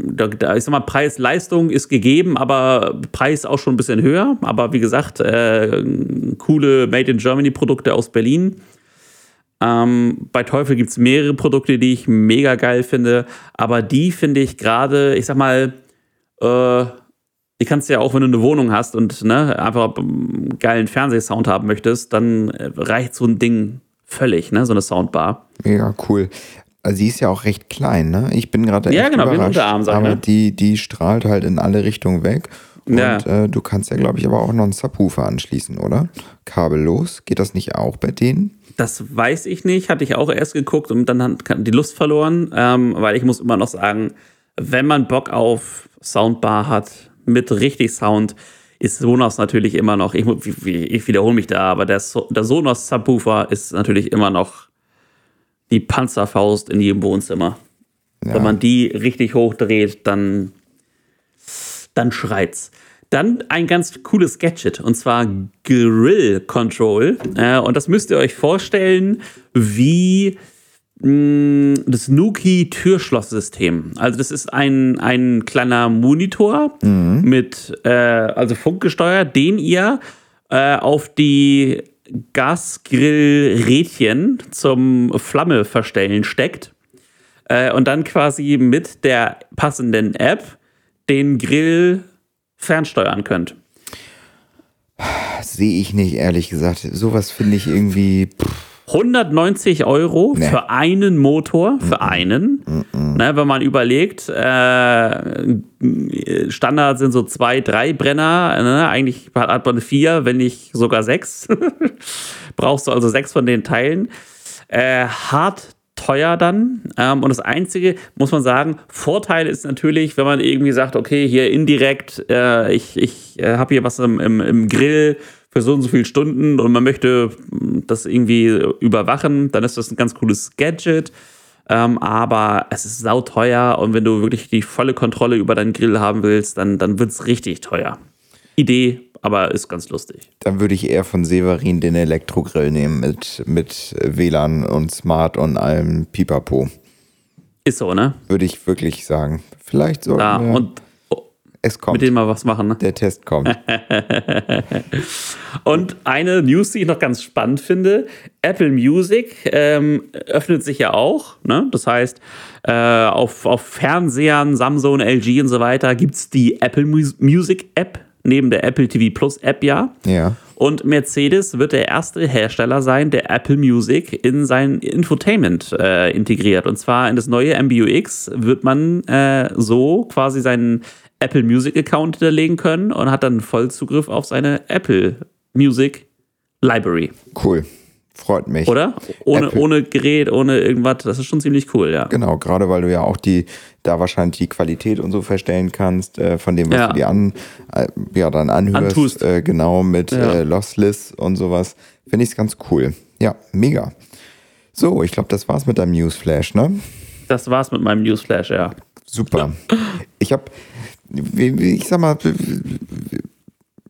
da, da, ich sag mal, Preis-Leistung ist gegeben, aber Preis auch schon ein bisschen höher. Aber wie gesagt, äh, coole Made in Germany-Produkte aus Berlin. Ähm, bei Teufel gibt es mehrere Produkte, die ich mega geil finde. Aber die finde ich gerade, ich sag mal, äh, die kannst du ja auch, wenn du eine Wohnung hast und ne, einfach einen geilen Fernsehsound haben möchtest, dann reicht so ein Ding völlig, ne, so eine Soundbar. Mega cool. Also sie ist ja auch recht klein, ne? Ich bin gerade ja, genau, überrascht, wie ein aber ne? die, die strahlt halt in alle Richtungen weg. Und ja. äh, du kannst ja, glaube ich, aber auch noch einen Subwoofer anschließen, oder? Kabellos. Geht das nicht auch bei denen? Das weiß ich nicht. Hatte ich auch erst geguckt und dann hat die Lust verloren, ähm, weil ich muss immer noch sagen, wenn man Bock auf Soundbar hat mit richtig Sound, ist Sonos natürlich immer noch, ich, ich wiederhole mich da, aber der, so der Sonos Subwoofer ist natürlich immer noch die Panzerfaust in jedem Wohnzimmer. Ja. Wenn man die richtig hochdreht, dann, dann schreit's. Dann ein ganz cooles Gadget und zwar Grill Control. Äh, und das müsst ihr euch vorstellen wie mh, mm, das Nuki Türschlosssystem. Also das ist ein, ein kleiner Monitor mhm. mit äh, also funkgesteuert, den ihr äh, auf die Gasgrillrädchen zum Flamme verstellen steckt äh, und dann quasi mit der passenden App den Grill fernsteuern könnt. Sehe ich nicht, ehrlich gesagt. Sowas finde ich irgendwie. Pff 190 Euro nee. für einen Motor, für mm -mm. einen. Mm ne, wenn man überlegt, äh, Standard sind so zwei, drei Brenner. Ne? Eigentlich hat man vier, wenn nicht sogar sechs. [laughs] Brauchst du also sechs von den Teilen. Äh, hart teuer dann. Ähm, und das Einzige, muss man sagen, Vorteil ist natürlich, wenn man irgendwie sagt, okay, hier indirekt, äh, ich, ich äh, habe hier was im, im, im Grill für so und so viele Stunden und man möchte das irgendwie überwachen, dann ist das ein ganz cooles Gadget. Ähm, aber es ist sauteuer und wenn du wirklich die volle Kontrolle über deinen Grill haben willst, dann, dann wird es richtig teuer. Idee, aber ist ganz lustig. Dann würde ich eher von Severin den Elektrogrill nehmen mit, mit WLAN und Smart und allem Pipapo. Ist so, ne? Würde ich wirklich sagen. Vielleicht so. Ja, und es kommt. Mit denen mal was machen, ne? Der Test kommt. [laughs] und eine News, die ich noch ganz spannend finde: Apple Music ähm, öffnet sich ja auch. Ne? Das heißt, äh, auf, auf Fernsehern, Samsung, LG und so weiter gibt es die Apple Music App neben der Apple TV Plus App ja. Ja. Und Mercedes wird der erste Hersteller sein, der Apple Music in sein Infotainment äh, integriert. Und zwar in das neue MBUX wird man äh, so quasi seinen Apple Music Account hinterlegen können und hat dann Vollzugriff auf seine Apple Music Library. Cool. Freut mich. Oder? Ohne, Apple. ohne Gerät, ohne irgendwas. Das ist schon ziemlich cool, ja. Genau, gerade weil du ja auch die, da wahrscheinlich die Qualität und so verstellen kannst, äh, von dem, was Ja. du dir an, äh, ja, dann anhörst. Äh, genau, mit Ja. äh, Lossless und sowas. Finde ich es ganz cool. Ja, mega. So, ich glaube, das war's mit deinem Newsflash, ne? Das war's mit meinem Newsflash, ja. Super. [laughs] Ich habe, ich sag mal,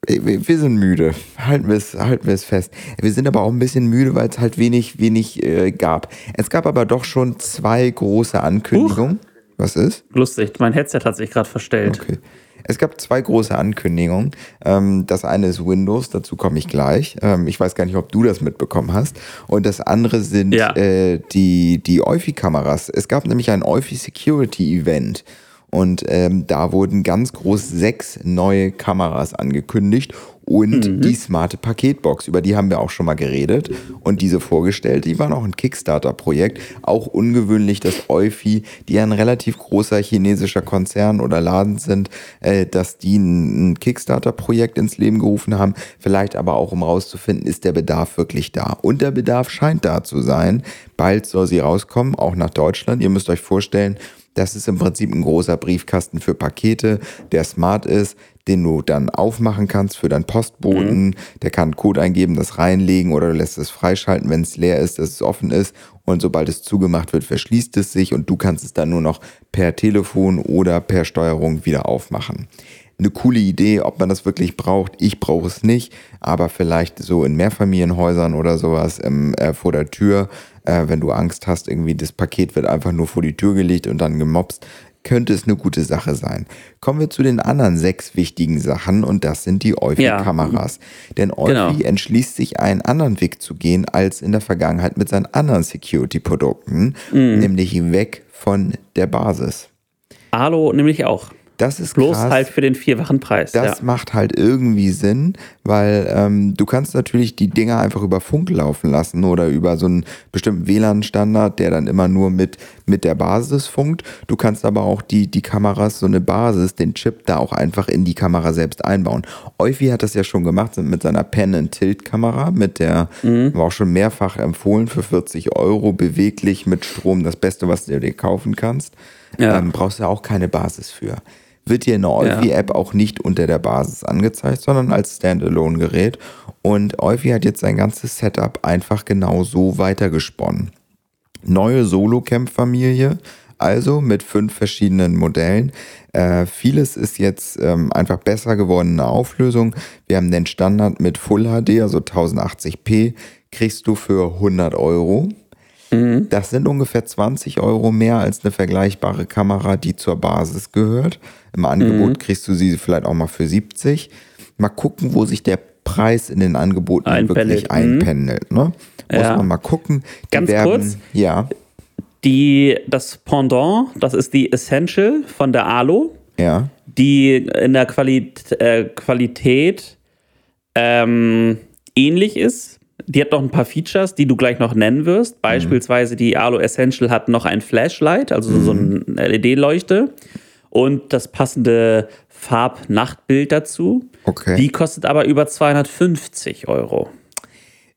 wir sind müde. Halten wir es, halten wir es fest. Wir sind aber auch ein bisschen müde, weil es halt wenig, wenig äh, gab. Es gab aber doch schon zwei große Ankündigungen. Was ist? Lustig. Mein Headset hat sich gerade verstellt. Okay. Es gab zwei große Ankündigungen. Ähm, das eine ist Windows, dazu komme ich gleich. Ähm, ich weiß gar nicht, ob du das mitbekommen hast. Und das andere sind Ja. äh, die, die Eufy-Kameras. Es gab nämlich ein Eufy Security Event. Und ähm, da wurden ganz groß sechs neue Kameras angekündigt und die smarte Paketbox, über die haben wir auch schon mal geredet und diese vorgestellt. Die waren auch ein Kickstarter-Projekt. Auch ungewöhnlich, dass Eufy, die ja ein relativ großer chinesischer Konzern oder Laden sind, äh, dass die ein, ein Kickstarter-Projekt ins Leben gerufen haben. Vielleicht aber auch, um rauszufinden, ist der Bedarf wirklich da. Und der Bedarf scheint da zu sein. Bald soll sie rauskommen, auch nach Deutschland. Ihr müsst euch vorstellen, das ist im Prinzip ein großer Briefkasten für Pakete, der smart ist, den du dann aufmachen kannst für deinen Postboten. Der kann einen Code eingeben, das reinlegen oder du lässt es freischalten, wenn es leer ist, dass es offen ist. Und sobald es zugemacht wird, verschließt es sich und du kannst es dann nur noch per Telefon oder per Steuerung wieder aufmachen. Eine coole Idee, ob man das wirklich braucht. Ich brauche es nicht, aber vielleicht so in Mehrfamilienhäusern oder sowas ähm, äh, vor der Tür, äh, wenn du Angst hast, irgendwie das Paket wird einfach nur vor die Tür gelegt und dann gemobst, könnte es eine gute Sache sein. Kommen wir zu den anderen sechs wichtigen Sachen und das sind die Eufy-Kameras. Denn Eufy Genau. entschließt sich, einen anderen Weg zu gehen als in der Vergangenheit mit seinen anderen Security-Produkten, Mhm. nämlich weg von der Basis. Alo nämlich auch. Das ist Bloß krass. halt für den vierfachen Preis. Das ja. macht halt irgendwie Sinn, weil ähm, du kannst natürlich die Dinger einfach über Funk laufen lassen oder über so einen bestimmten WLAN-Standard, der dann immer nur mit, mit der Basis funkt. Du kannst aber auch die, die Kameras, so eine Basis, den Chip da auch einfach in die Kamera selbst einbauen. Eufy hat das ja schon gemacht mit seiner Pen-and-Tilt-Kamera, mit der war auch schon mehrfach empfohlen für 40 Euro, beweglich mit Strom, das Beste, was du dir kaufen kannst. Ja. Ähm, brauchst du auch keine Basis für wird dir in der Eufy-App auch nicht unter der Basis angezeigt, sondern als Standalone-Gerät. Und Eufy hat jetzt sein ganzes Setup einfach genau so weitergesponnen. Neue Solo-Camp-Familie, also mit fünf verschiedenen Modellen. Äh, vieles ist jetzt ähm, einfach besser gewordene Auflösung. Wir haben den Standard mit Full HD, also 1080p, kriegst du für 100 Euro. Das sind ungefähr 20 Euro mehr als eine vergleichbare Kamera, die zur Basis gehört. Im Angebot kriegst du sie vielleicht auch mal für 70. Mal gucken, wo sich der Preis in den Angeboten Einpendelt, wirklich mhm. einpendelt. Ne? Muss Ja. man mal gucken. Die Ganz werden, kurz. Ja, Die, das Pendant, das ist die Essential von der Alo, ja. die in der Quali äh, Qualität ähm, ähnlich ist. Die hat noch ein paar Features, die du gleich noch nennen wirst. Beispielsweise die Alo Essential hat noch ein Flashlight, also so ein LED-Leuchte und das passende Farb-Nachtbild dazu. Okay. Die kostet aber über 250 Euro.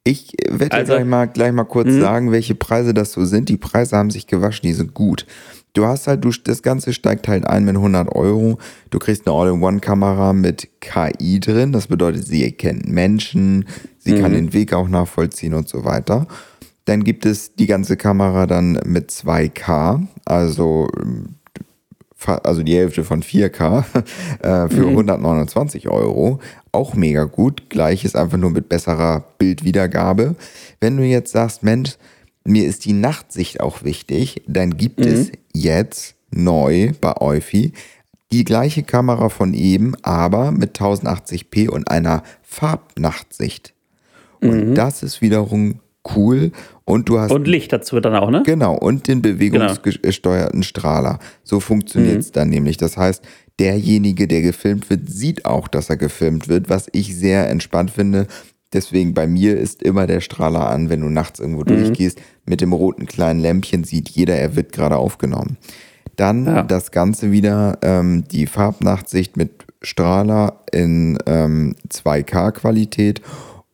Ich werde Also- gleich, mal, gleich mal kurz sagen, welche Preise das so sind. Die Preise haben sich gewaschen, die sind gut. Du hast halt, du, das Ganze steigt halt ein mit 100 Euro. Du kriegst eine All-in-One-Kamera mit KI drin. Das bedeutet, sie erkennt Menschen, sie kann den Weg auch nachvollziehen und so weiter. Dann gibt es die ganze Kamera dann mit 2K, also also die Hälfte von 4K [laughs] äh, für 129 Euro. Auch mega gut. Gleiches einfach nur mit besserer Bildwiedergabe. Wenn du jetzt sagst, Mensch, mir ist die Nachtsicht auch wichtig, dann gibt es jetzt neu bei Eufy die gleiche Kamera von eben, aber mit 1080p und einer Farbnachtsicht. Und das ist wiederum cool. Und du hast Und Licht dazu dann auch, ne? Genau, und den bewegungsgesteuerten Strahler. So funktioniert es dann nämlich. Das heißt, derjenige, der gefilmt wird, sieht auch, dass er gefilmt wird, was ich sehr entspannt finde. Deswegen bei mir ist immer der Strahler an, wenn du nachts irgendwo durchgehst. Mit dem roten kleinen Lämpchen sieht jeder, er wird gerade aufgenommen. Dann Ja. das Ganze wieder, ähm, die Farbnachtsicht mit Strahler in ähm, 2K-Qualität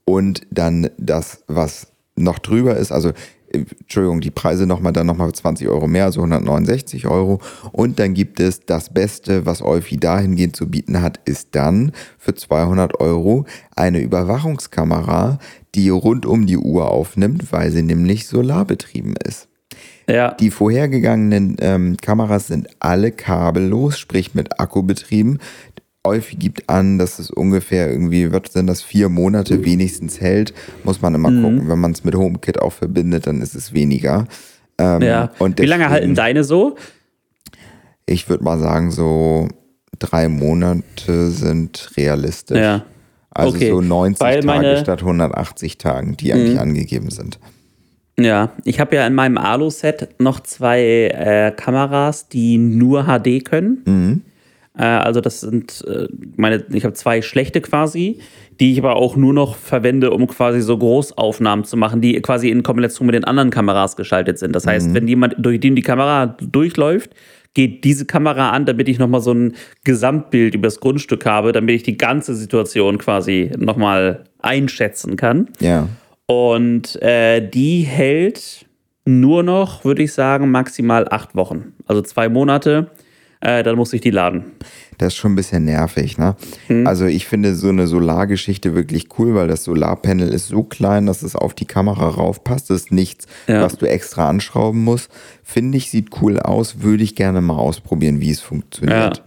und dann das, was noch drüber ist, also Entschuldigung, die Preise nochmal dann nochmal 20 Euro mehr, also 169 Euro. Und dann gibt es das Beste, was Eufy dahingehend zu bieten hat, ist dann für 200 Euro eine Überwachungskamera, die rund um die Uhr aufnimmt, weil sie nämlich solarbetrieben ist. Ja. Die vorhergegangenen ähm, Kameras sind alle kabellos, sprich mit Akku betrieben. Eufy gibt an, dass es ungefähr irgendwie, was sind das, vier Monate wenigstens hält. Muss man immer Mhm. gucken. Wenn man es mit HomeKit auch verbindet, dann ist es weniger. Ähm, ja. und Wie lange halten deine so? Ich würde mal sagen, so drei Monate sind realistisch. Ja. Also okay. so 90 Weil Tage Mhm. statt 180 Tagen, die eigentlich angegeben sind. Ja, ich habe ja in meinem Alu-Set noch zwei äh, Kameras, die nur HD können. Mhm. Äh, also das sind äh, meine, ich habe zwei schlechte quasi, die ich aber auch nur noch verwende, um quasi so Großaufnahmen zu machen, die quasi in Kombination mit den anderen Kameras geschaltet sind. Das Mhm. heißt, wenn jemand durch den die Kamera durchläuft, geht diese Kamera an, damit ich nochmal so ein Gesamtbild über das Grundstück habe, damit ich die ganze Situation quasi nochmal einschätzen kann. Ja. Und äh, die hält nur noch, würde ich sagen, maximal acht Wochen. Also zwei Monate. Äh, dann muss ich die laden. Das ist schon ein bisschen nervig, ne? Mhm. Also ich finde so eine Solargeschichte wirklich cool, weil das Solarpanel ist so klein, dass es auf die Kamera raufpasst. Das ist nichts, Ja. was du extra anschrauben musst. Finde ich, sieht cool aus. Würde ich gerne mal ausprobieren, wie es funktioniert. Ja.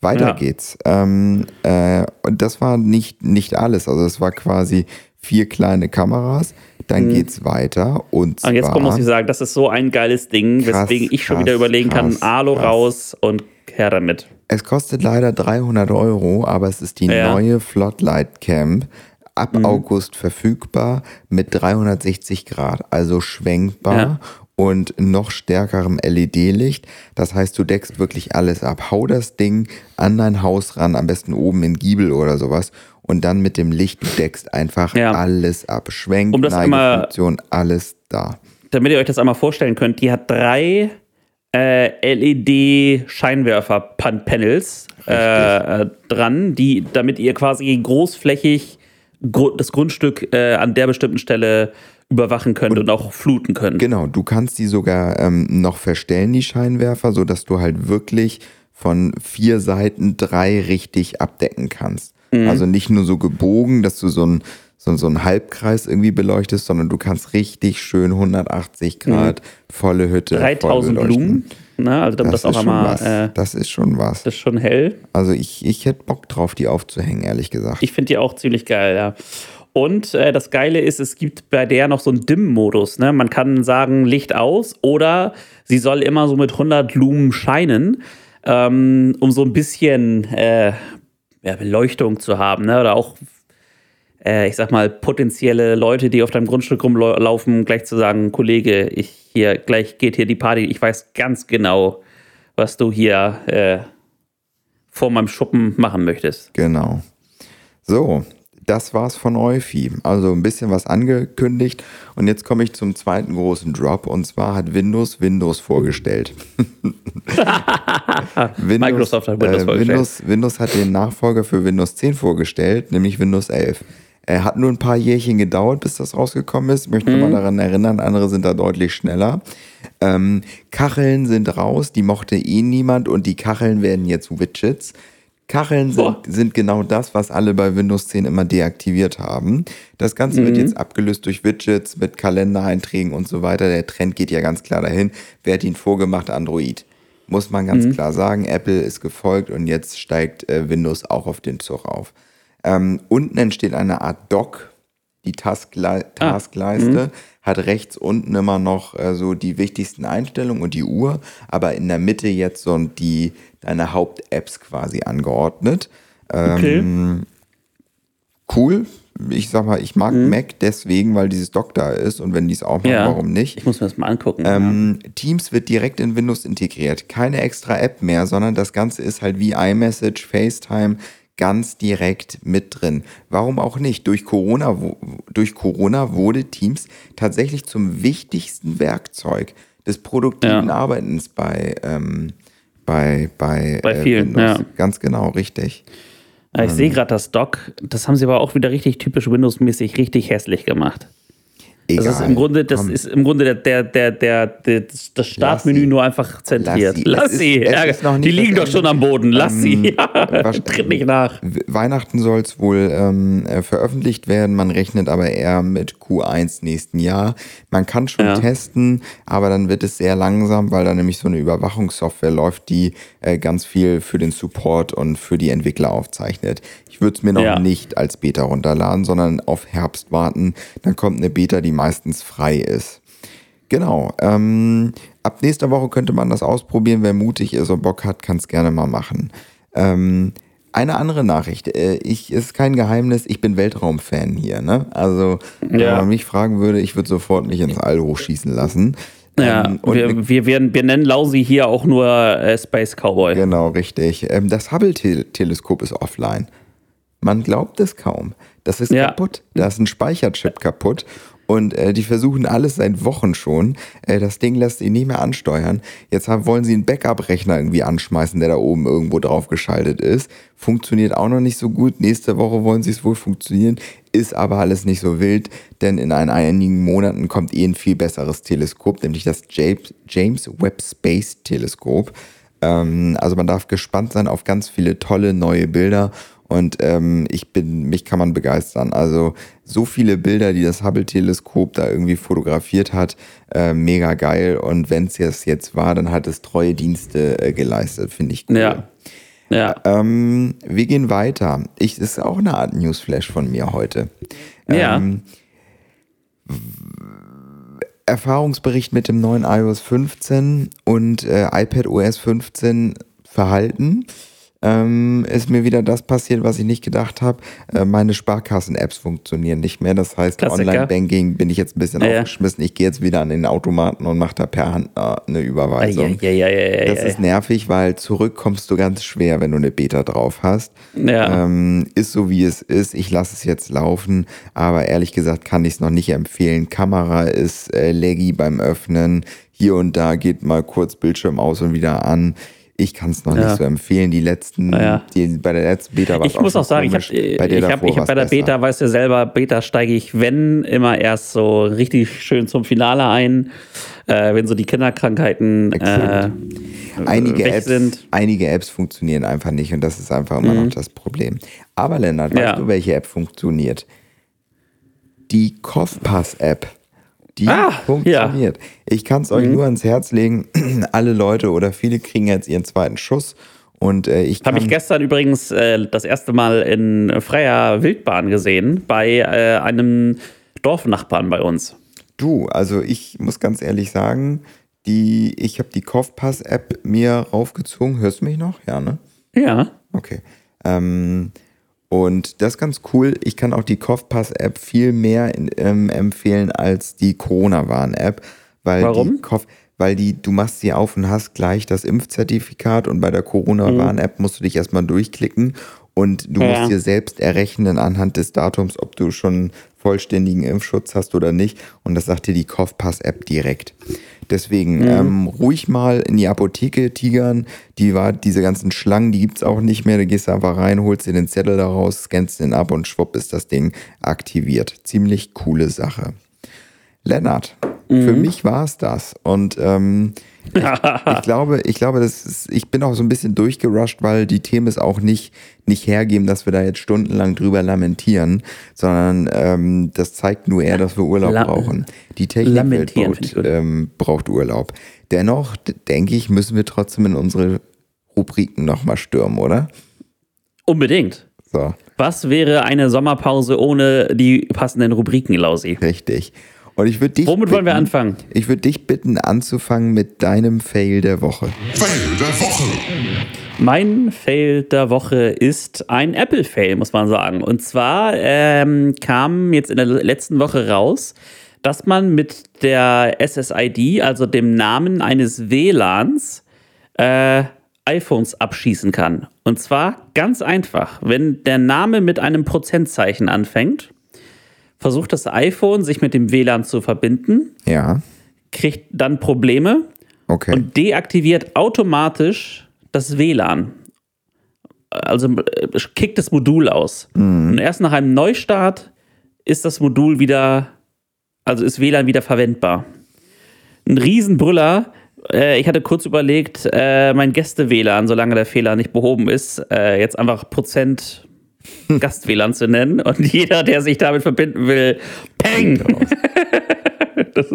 Weiter Ja. geht's. Ähm, äh, und das war nicht, nicht alles. Also es war quasi vier kleine Kameras. Dann geht's weiter. Und Und zwar, Mhm. jetzt muss ich sagen, das ist so ein geiles Ding, Krass, weswegen ich schon krass, wieder überlegen krass, kann, Alu raus und her damit. Es kostet leider 300 Euro, aber es ist die Ja. Mhm. neue Floodlight Camp. Ab August verfügbar mit 360 Grad, also schwenkbar Ja. und noch stärkerem LED-Licht. Das heißt, du deckst wirklich alles ab. Hau das Ding an dein Haus ran, am besten oben in Giebel oder sowas. Und dann mit dem Licht, du deckst einfach Ja. alles ab. Schwenk, Um das einmal- Neigefunktion, alles da. Damit ihr euch das einmal vorstellen könnt, die hat drei äh, LED-Scheinwerfer-Panels äh, äh, dran, die, damit ihr quasi großflächig das Grundstück äh, an der bestimmten Stelle überwachen könnt und, auch fluten könnt. Genau, du kannst die sogar ähm, noch verstellen, die Scheinwerfer, sodass du halt wirklich von vier Seiten drei richtig abdecken kannst. Mhm. Also nicht nur so gebogen, dass du so ein so, so einen Halbkreis irgendwie beleuchtest, sondern du kannst richtig schön 180 Grad volle Hütte. voll 3000 beleuchten. Blumen, ne? also Das, das, ist auch schon einmal, was. äh, das ist schon was. das ist schon hell. Also ich, ich hätte Bock drauf, die aufzuhängen, ehrlich gesagt. Ich finde die auch ziemlich geil, ja. Und äh, das Geile ist, es gibt bei der noch so einen Dim-Modus. Ne? Man kann sagen, Licht aus oder sie soll immer so mit 100 Lumen scheinen, ähm, um so ein bisschen äh, ja, Beleuchtung zu haben. Ne? Oder auch, äh, ich sag mal, potenzielle Leute, die auf deinem Grundstück rumlaufen, gleich zu sagen, Kollege, ich hier, gleich geht hier die Party. Ich weiß ganz genau, was du hier äh, vor meinem Schuppen machen möchtest. Genau. So, das war's von Eufy. Also ein bisschen was angekündigt. Und jetzt komme ich zum zweiten großen Drop. Und zwar hat Windows Windows vorgestellt. [laughs] Windows, Microsoft hat Windows äh, vorgestellt. Windows, Windows hat den Nachfolger für Windows 10 vorgestellt, nämlich Windows 11. Er hat nur ein paar Jährchen gedauert, bis das rausgekommen ist. Möchte Mhm. mal daran erinnern, andere sind da deutlich schneller. Ähm, Kacheln sind raus, die mochte eh niemand und die Kacheln werden jetzt Widgets. Kacheln sind, sind genau das, was alle bei Windows 10 immer deaktiviert haben. Das Ganze wird jetzt abgelöst durch Widgets mit Kalendereinträgen und so weiter. Der Trend geht ja ganz klar dahin. Wer hat ihn vorgemacht? Android. Muss man ganz klar sagen. Apple ist gefolgt und jetzt steigt äh, Windows auch auf den Zug auf. Ähm, unten entsteht eine Art Dock, die Tasklei- Taskleiste, hat rechts unten immer noch äh, so die wichtigsten Einstellungen und die Uhr, aber in der Mitte jetzt so die deine Haupt-Apps quasi angeordnet. Okay. Ähm, cool. Ich sag mal, ich mag Mac deswegen, weil dieses Dock da ist und wenn die es auch machen, Ja. warum nicht? Ich muss mir das mal angucken. Ähm, Teams wird direkt in Windows integriert. Keine extra App mehr, sondern das Ganze ist halt wie iMessage, FaceTime ganz direkt mit drin. Warum auch nicht? Durch Corona, durch Corona wurde Teams tatsächlich zum wichtigsten Werkzeug des produktiven Ja. Arbeitens bei, ähm, bei, bei, Bei vielen, ja. Ganz genau, richtig. Ich sehe gerade das Dock. Das haben sie aber auch wieder richtig typisch Windows-mäßig richtig hässlich gemacht. Egal. Das ist im Grunde, das ist im Grunde der, der, der, der, der das Startmenü nur einfach zentriert. Lass sie. Lass sie. die liegen doch schon am Boden. Lass ähm, sie. [laughs] Ja. Tritt nicht nach. Weihnachten soll es wohl ähm, äh, veröffentlicht werden. Man rechnet aber eher mit Q1 nächsten Jahr. Man kann schon ja. testen, aber dann wird es sehr langsam, weil da nämlich so eine Überwachungssoftware läuft, die äh, ganz viel für den Support und für die Entwickler aufzeichnet. Ich würde es mir noch ja. nicht als Beta runterladen, sondern auf Herbst warten. Dann kommt eine Beta, die meistens frei ist. Genau. Ähm, ab nächster Woche könnte man das ausprobieren. Wer mutig ist und Bock hat, kann es gerne mal machen. Ähm, eine andere Nachricht. Äh, ich ist kein Geheimnis, ich bin Weltraumfan hier. Ne? Also, wenn ja. man mich fragen würde, ich würde sofort mich ins All hochschießen lassen. Ja, ähm, wir, wir, werden, wir nennen Lausi hier auch nur äh, Space Cowboy. Genau, richtig. Ähm, das Hubble-Teleskop ist offline. Man glaubt es kaum. Das ist ja. kaputt. Da ist ein Speicherchip kaputt. Und äh, die versuchen alles seit Wochen schon. Äh, das Ding lässt sie nicht mehr ansteuern. Jetzt haben, wollen sie einen Backup-Rechner irgendwie anschmeißen, der da oben irgendwo drauf geschaltet ist. Funktioniert auch noch nicht so gut. Nächste Woche wollen sie es wohl funktionieren. Ist aber alles nicht so wild, denn in einigen Monaten kommt eh ein viel besseres Teleskop, nämlich das James Webb Space Teleskop. Ähm, also man darf gespannt sein auf ganz viele tolle neue Bilder und ähm, ich bin, mich kann man begeistern. Also so viele Bilder, die das Hubble-Teleskop da irgendwie fotografiert hat, äh, mega geil. Und wenn es jetzt, jetzt war, dann hat es treue Dienste äh, geleistet, finde ich cool. Ja. Ja. Ähm, wir gehen weiter. Ich, das ist auch eine Art Newsflash von mir heute. Ja. Ähm, Erfahrungsbericht mit dem neuen iOS 15 und äh, iPad OS 15 Verhalten ähm, ist mir wieder das passiert, was ich nicht gedacht habe. Äh, meine Sparkassen-Apps funktionieren nicht mehr. Das heißt, Online-Banking bin ich jetzt ein bisschen ja, aufgeschmissen. Ich gehe jetzt wieder an den Automaten und mache da per Hand äh, eine Überweisung. Ja, ja, das ist nervig, weil zurück kommst du ganz schwer, wenn du eine Beta drauf hast. Ja. Ähm, ist so, wie es ist. Ich lasse es jetzt laufen, aber ehrlich gesagt kann ich es noch nicht empfehlen. Kamera ist äh, laggy beim Öffnen. Hier und da geht mal kurz Bildschirm aus und wieder an. Ich kann es noch ja. nicht so empfehlen. Die letzten, ja. die, bei der letzten Beta war Ich muss auch sagen, komisch. ich habe ich hab, ich hab bei der Beta, weißt du selber, Beta steige ich, wenn, immer erst so richtig schön zum Finale ein, äh, wenn so die Kinderkrankheiten äh, einige Apps, sind. Einige Apps funktionieren einfach nicht und das ist einfach immer mhm. noch das Problem. Aber Lennart, weißt ja. du, welche App funktioniert? Die Kopfpass-App. Die ah, funktioniert. Ja. Ich kann es euch mhm. nur ans Herz legen. [clears throat] Alle Leute oder viele kriegen jetzt ihren zweiten Schuss. Und äh, ich habe ich gestern übrigens äh, das erste Mal in freier Wildbahn gesehen bei äh, einem Dorfnachbarn bei uns. Du, also ich muss ganz ehrlich sagen, die, ich habe die Kopfpass-App mir raufgezogen. Hörst du mich noch? Ja, ne? Ja. Okay. Ähm, und das ist ganz cool. Ich kann auch die Kopfpass-App viel mehr ähm, empfehlen als die Corona-Warn-App. Warum? Die Kopf, weil die, du machst sie auf und hast gleich das Impfzertifikat und bei der Corona-Warn-App musst du dich erstmal durchklicken und du ja. musst dir selbst errechnen anhand des Datums, ob du schon vollständigen Impfschutz hast oder nicht. Und das sagt dir die Kopfpass-App direkt. Deswegen mhm. ähm, ruhig mal in die Apotheke tigern. Die war, diese ganzen Schlangen, die gibt es auch nicht mehr. Da gehst du einfach rein, holst dir den Zettel daraus, scannst den ab und schwupp ist das Ding aktiviert. Ziemlich coole Sache. Lennart, mhm. für mich war es das. Und ähm, ich, [laughs] glaube, ich glaube, das ist, ich bin auch so ein bisschen durchgerusht, weil die Themen es auch nicht, nicht hergeben, dass wir da jetzt stundenlang drüber lamentieren, sondern ähm, das zeigt nur eher, dass wir Urlaub La brauchen. Die Technikwelt braucht, ähm, braucht Urlaub. Dennoch, denke ich, müssen wir trotzdem in unsere Rubriken nochmal stürmen, oder? Unbedingt. So. Was wäre eine Sommerpause ohne die passenden Rubriken, Lausi? Richtig. Und ich würde dich. Womit bitten, wollen wir anfangen? Ich würde dich bitten, anzufangen mit deinem Fail der Woche. Fail der Woche. Mein Fail der Woche ist ein Apple-Fail, muss man sagen. Und zwar ähm, kam jetzt in der letzten Woche raus, dass man mit der SSID, also dem Namen eines WLANs, äh, iPhones abschießen kann. Und zwar ganz einfach. Wenn der Name mit einem Prozentzeichen anfängt, versucht das iPhone, sich mit dem WLAN zu verbinden. Ja. Kriegt dann Probleme. Okay. Und deaktiviert automatisch das WLAN. Also äh, kickt das Modul aus. Mhm. Und erst nach einem Neustart ist das Modul wieder also ist WLAN wieder verwendbar. Ein Riesenbrüller. Äh, ich hatte kurz überlegt, äh, mein Gäste-WLAN, solange der Fehler nicht behoben ist, jetzt einfach Prozent [laughs] Gast-WLAN zu nennen. Und jeder, der sich damit verbinden will, Peng! [laughs] das,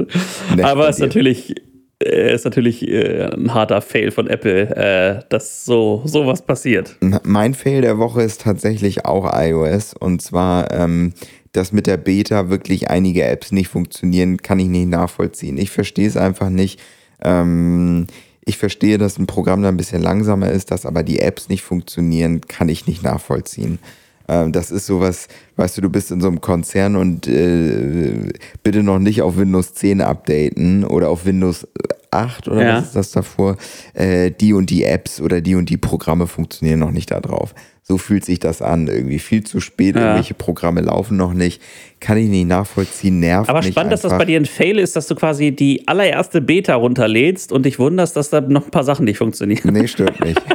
aber es ist natürlich äh, ist natürlich äh, ein harter Fail von Apple, äh, dass so sowas passiert. Mein Fail der Woche ist tatsächlich auch iOS und zwar, ähm, dass mit der Beta wirklich einige Apps nicht funktionieren, kann ich nicht nachvollziehen. Ich verstehe es einfach nicht. Ähm, ich verstehe, dass ein Programm da ein bisschen langsamer ist, dass aber die Apps nicht funktionieren, kann ich nicht nachvollziehen. Ähm, das ist sowas, weißt du, du bist in so einem Konzern und äh, bitte noch nicht auf Windows 10 updaten oder auf Windows 8 oder ja. was ist das davor? Äh, die und die Apps oder die und die Programme funktionieren noch nicht da drauf. So fühlt sich das an. Irgendwie viel zu spät, ja. irgendwelche Programme laufen noch nicht. Kann ich nicht nachvollziehen, nervt Aber spannend, dass das bei dir ein Fail ist, dass du quasi die allererste Beta runterlädst und dich wunderst, dass da noch ein paar Sachen nicht funktionieren. Nee, stört mich. [laughs]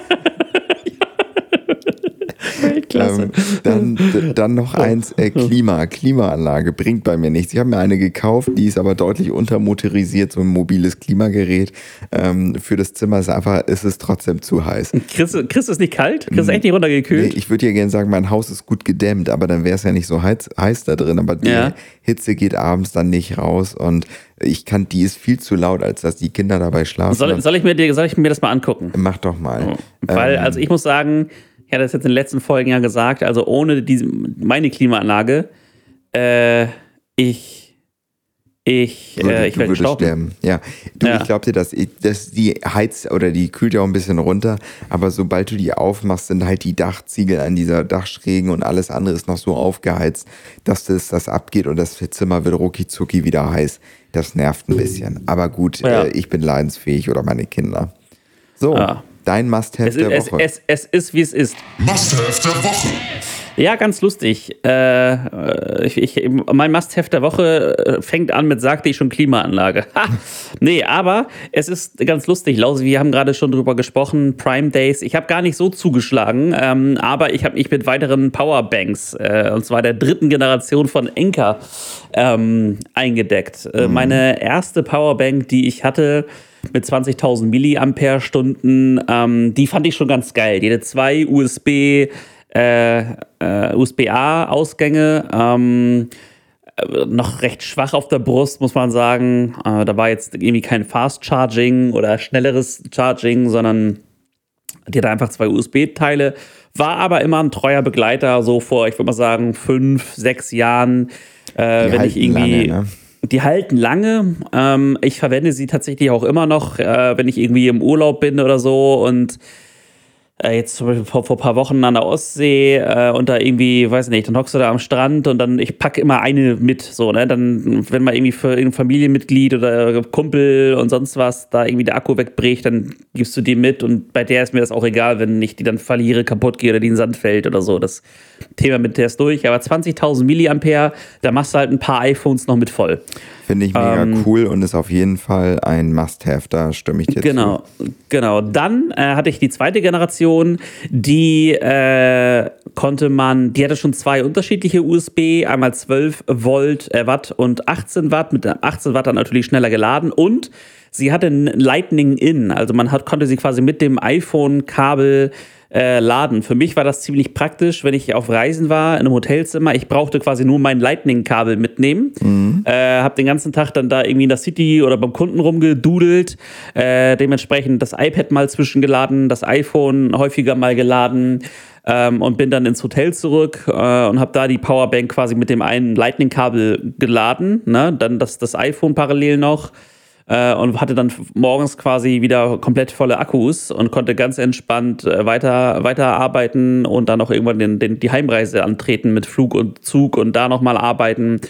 Klasse. Ähm, dann, dann noch eins, äh, Klima. Klimaanlage bringt bei mir nichts. Ich habe mir eine gekauft, die ist aber deutlich untermotorisiert, so ein mobiles Klimagerät. Ähm, für das Zimmer ist einfach, ist es trotzdem zu heiß. Chris, Chris ist nicht kalt? Chris ist echt nicht runtergekühlt? Nee, ich würde ja gerne sagen, mein Haus ist gut gedämmt, aber dann wäre es ja nicht so heiß, heiß da drin. Aber die ja. Hitze geht abends dann nicht raus und ich kann, die ist viel zu laut, als dass die Kinder dabei schlafen. Soll, soll, ich, mir, soll ich mir das mal angucken? Mach doch mal. Oh. Weil, ähm, also ich muss sagen, ich hatte das jetzt in den letzten Folgen ja gesagt, also ohne diese, meine Klimaanlage, äh, ich, ich, äh, ich werde sterben. Ja, du, ja. ich glaube dir, dass, dass die heizt oder die kühlt ja auch ein bisschen runter, aber sobald du die aufmachst, sind halt die Dachziegel an dieser Dachschrägen und alles andere ist noch so aufgeheizt, dass das, das abgeht und das Zimmer wird rucki wieder heiß. Das nervt ein bisschen. Aber gut, ja. äh, ich bin leidensfähig oder meine Kinder. So. Ja. Dein Must-Have der Woche. Es, es, es, ist, wie es ist. Must-Have der Woche. Ja, ganz lustig. Äh, ich, ich, mein Must-Have der Woche äh, fängt an mit, sagte ich schon, Klimaanlage. [laughs] Ha! Nee, aber es ist ganz lustig, Lausi, wir haben gerade schon drüber gesprochen, Prime Days. Ich habe gar nicht so zugeschlagen, ähm, aber ich habe mich mit weiteren Powerbanks, äh, und zwar der dritten Generation von Enker, ähm, eingedeckt. Äh, mhm. Meine erste Powerbank, die ich hatte, mit 20.000 Milliampere-Stunden. Ähm, die fand ich schon ganz geil. Die hatte zwei USB, äh, äh, USB-A-Ausgänge. Ähm, äh, noch recht schwach auf der Brust, muss man sagen. Äh, da war jetzt irgendwie kein Fast Charging oder schnelleres Charging, sondern die hatte einfach zwei USB-Teile. War aber immer ein treuer Begleiter, so vor, ich würde mal sagen, fünf, sechs Jahren. Äh, wenn ich irgendwie. Lange, ne? Die halten lange. Ähm, ich verwende sie tatsächlich auch immer noch, äh, wenn ich irgendwie im Urlaub bin oder so und äh, jetzt zum Beispiel vor, vor ein paar Wochen an der Ostsee äh, und da irgendwie, weiß nicht, dann hockst du da am Strand und dann, ich packe immer eine mit, so, ne? Dann, wenn mal irgendwie für irgendein Familienmitglied oder Kumpel und sonst was da irgendwie der Akku wegbricht, dann gibst du die mit und bei der ist mir das auch egal, wenn ich die dann verliere, kaputt gehe oder die in den Sand fällt oder so. Das Thema mit der ist durch. Aber 20.000 Milliampere, da machst du halt ein paar iPhones noch mit voll. Finde ich mega ähm, cool und ist auf jeden Fall ein Must-Have, da stimme ich dir genau, zu. Genau, Dann äh, hatte ich die zweite Generation, die äh, konnte man, die hatte schon zwei unterschiedliche USB, einmal 12 Volt, äh, Watt und 18 Watt, mit 18 Watt dann natürlich schneller geladen und sie hatte ein Lightning In, also man hat, konnte sie quasi mit dem iPhone-Kabel äh, laden. Für mich war das ziemlich praktisch, wenn ich auf Reisen war, in einem Hotelzimmer. Ich brauchte quasi nur mein Lightning-Kabel mitnehmen. Mhm. Äh, hab den ganzen Tag dann da irgendwie in der City oder beim Kunden rumgedudelt. Äh, dementsprechend das iPad mal zwischengeladen, das iPhone häufiger mal geladen. Ähm, und bin dann ins Hotel zurück äh, und habe da die Powerbank quasi mit dem einen Lightning-Kabel geladen. Ne? Dann das, das iPhone parallel noch äh, und hatte dann morgens quasi wieder komplett volle Akkus und konnte ganz entspannt äh, weiter, weiter arbeiten und dann auch irgendwann den, den, die Heimreise antreten mit Flug und Zug und da nochmal arbeiten.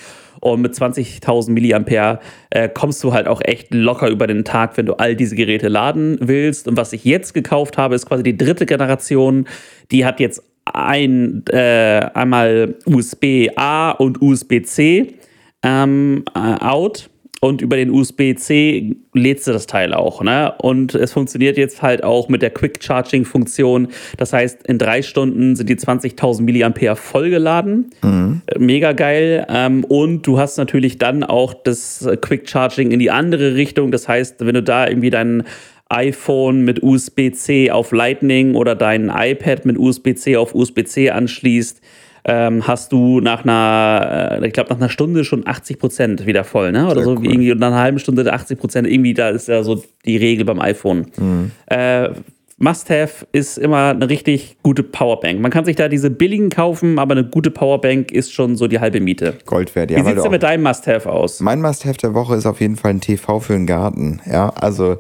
Und mit 20.000 Milliampere äh, kommst du halt auch echt locker über den Tag, wenn du all diese Geräte laden willst. Und was ich jetzt gekauft habe, ist quasi die dritte Generation. Die hat jetzt ein, äh, einmal USB-A und USB-C ähm, äh, out und über den USB-C lädst du das Teil auch. Ne? Und es funktioniert jetzt halt auch mit der Quick Charging Funktion. Das heißt, in drei Stunden sind die 20.000 Milliampere vollgeladen. Mhm. Mega geil. Ähm, und du hast natürlich dann auch das Quick Charging in die andere Richtung. Das heißt, wenn du da irgendwie dein iPhone mit USB-C auf Lightning oder dein iPad mit USB-C auf USB-C anschließt, ähm, hast du nach einer, äh, ich glaube, nach einer Stunde schon 80 Prozent wieder voll, ne? Oder Sehr so cool. irgendwie und nach einer halben Stunde 80 Prozent. Irgendwie, da ist ja so die Regel beim iPhone. Mhm. Äh, Must-have ist immer eine richtig gute Powerbank. Man kann sich da diese billigen kaufen, aber eine gute Powerbank ist schon so die halbe Miete. Gold wert, ja. Wie sieht es denn mit deinem Must-have aus? Mein Must-have der Woche ist auf jeden Fall ein TV für den Garten. Ja, also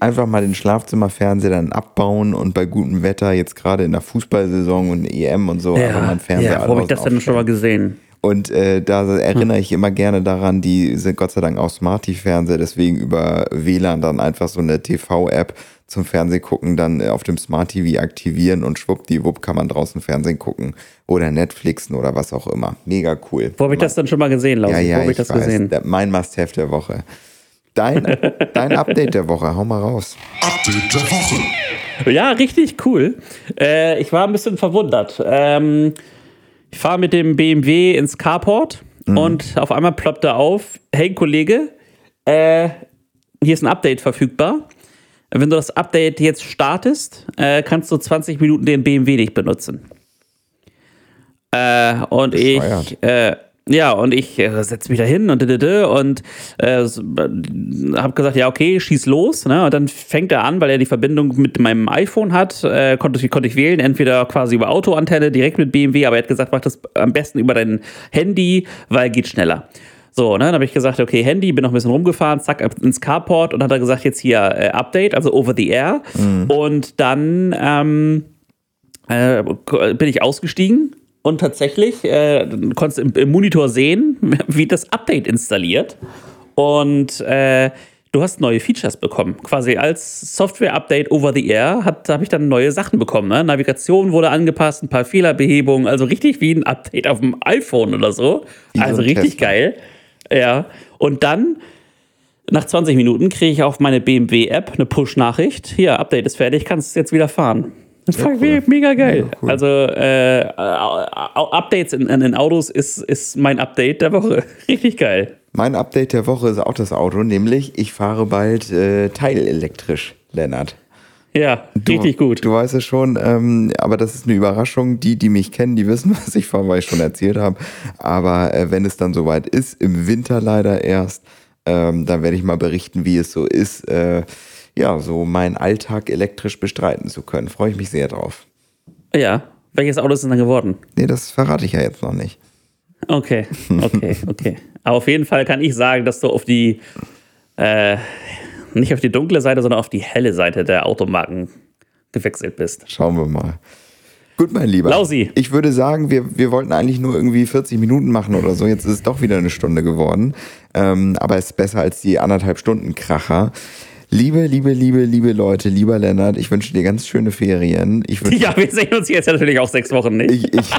einfach mal den Schlafzimmerfernseher dann abbauen und bei gutem Wetter, jetzt gerade in der Fußballsaison und EM und so, ja, einfach mal einen Fernseher Ja, wo habe ich das denn schon mal gesehen? Und äh, da erinnere ich immer gerne daran, die sind Gott sei Dank auch Smarty-Fernseher, deswegen über WLAN dann einfach so eine TV-App zum Fernsehen gucken, dann auf dem Smart TV aktivieren und schwuppdiwupp kann man draußen Fernsehen gucken oder Netflixen oder was auch immer. Mega cool. Wo habe ich das dann schon mal gesehen, Lausi? Ja, ja, Wo ich, ich das weiß. gesehen? Mein Must-Have der Woche. Dein, [laughs] dein Update der Woche, hau mal raus. Update der Woche. Ja, richtig cool. Äh, ich war ein bisschen verwundert. Ähm, ich fahre mit dem BMW ins Carport mhm. und auf einmal ploppt er auf: Hey Kollege, äh, hier ist ein Update verfügbar. Wenn du das Update jetzt startest, äh, kannst du 20 Minuten den BMW nicht benutzen. Äh, und Bescheuert. ich äh, ja, und ich äh, setze mich da hin und und äh, habe gesagt, ja, okay, schieß los. Ne? Und dann fängt er an, weil er die Verbindung mit meinem iPhone hat, äh, konnte, konnte ich wählen, entweder quasi über Autoantenne, direkt mit BMW, aber er hat gesagt, mach das am besten über dein Handy, weil geht schneller. So, ne, dann habe ich gesagt, okay, Handy, bin noch ein bisschen rumgefahren, zack, ins Carport und hat er gesagt, jetzt hier äh, Update, also over the air. Mhm. Und dann ähm, äh, bin ich ausgestiegen und tatsächlich äh, du konntest im, im, Monitor sehen, [laughs] wie das Update installiert. Und äh, du hast neue Features bekommen. Quasi als Software-Update over the air habe ich dann neue Sachen bekommen. Ne? Navigation wurde angepasst, ein paar Fehlerbehebungen, also richtig wie ein Update auf dem iPhone oder so. Wie also richtig Tester. geil. Ja. Und dann nach 20 Minuten kriege ich auf meine BMW-App eine Push-Nachricht. Hier, Update ist fertig, kannst jetzt wieder fahren. Das ja, cool. mega geil. Ja, cool. Also äh, Updates in, in, Autos ist, ist mein Update der Woche. [laughs] Richtig geil. Mein Update der Woche ist auch das Auto, nämlich ich fahre bald äh, teilelektrisch, Lennart. Ja, du, richtig gut. Du weißt es schon, ähm, aber das ist eine Überraschung. Die, die mich kennen, die wissen, [laughs] was ich fahre, weil ich schon erzählt habe. Aber äh, wenn es dann soweit ist, im Winter leider erst, ähm, dann werde ich mal berichten, wie es so ist. Äh, ja, so meinen Alltag elektrisch bestreiten zu können. Freue ich mich sehr drauf. Ja, welches Auto ist denn dann geworden? Nee, das verrate ich ja jetzt noch nicht. Okay, [laughs] okay, okay. Aber auf jeden Fall kann ich sagen, dass du auf die, äh, nicht auf die dunkle Seite, sondern auf die helle Seite der Automarken gewechselt bist. Schauen wir mal. Gut, mein Lieber. Lausi. Ich würde sagen, wir, wir wollten eigentlich nur irgendwie 40 Minuten machen oder so. Jetzt ist es doch wieder eine Stunde geworden. Ähm, aber es ist besser als die anderthalb Stunden Kracher. Liebe, liebe, liebe, liebe Leute, lieber Lennart, ich wünsche dir ganz schöne Ferien. Ich wünsche, ja, wir sehen uns jetzt natürlich auch sechs Wochen nicht. Ich, ich,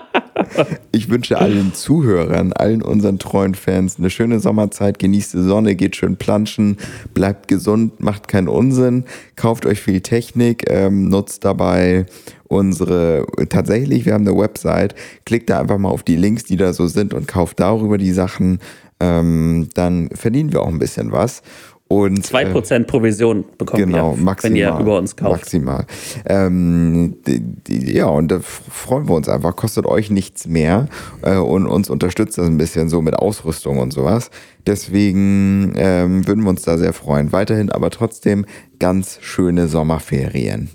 [laughs] ich wünsche allen Zuhörern, allen unseren treuen Fans eine schöne Sommerzeit, genießt die Sonne, geht schön planschen, bleibt gesund, macht keinen Unsinn, kauft euch viel Technik, ähm, nutzt dabei unsere, tatsächlich, wir haben eine Website, klickt da einfach mal auf die Links, die da so sind und kauft darüber die Sachen, ähm, dann verdienen wir auch ein bisschen was. Und, 2% äh, Provision bekommt genau, ihr, maximal, wenn ihr über uns kauft. Maximal. Ähm, die, die, ja, und da freuen wir uns einfach. Kostet euch nichts mehr äh, und uns unterstützt das ein bisschen so mit Ausrüstung und sowas. Deswegen ähm, würden wir uns da sehr freuen. Weiterhin aber trotzdem ganz schöne Sommerferien.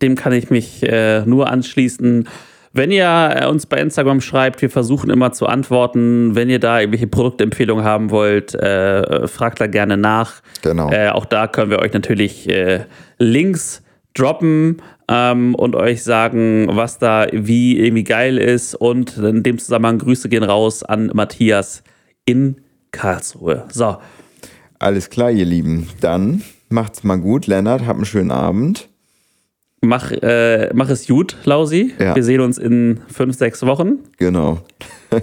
Dem kann ich mich äh, nur anschließen. Wenn ihr äh, uns bei Instagram schreibt, wir versuchen immer zu antworten. Wenn ihr da irgendwelche Produktempfehlungen haben wollt, äh, fragt da gerne nach. Genau. Äh, auch da können wir euch natürlich äh, Links droppen ähm, und euch sagen, was da wie irgendwie geil ist. Und in dem Zusammenhang Grüße gehen raus an Matthias in Karlsruhe. So. Alles klar, ihr Lieben. Dann macht's mal gut. Lennart, habt einen schönen Abend. Mach, äh, mach es gut, Lausi. Ja. Wir sehen uns in fünf, sechs Wochen. Genau. [laughs]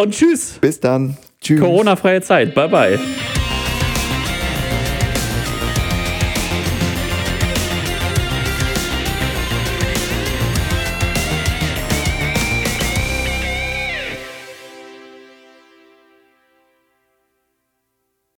Und tschüss. Bis dann. Tschüss. Corona-freie Zeit. Bye, bye.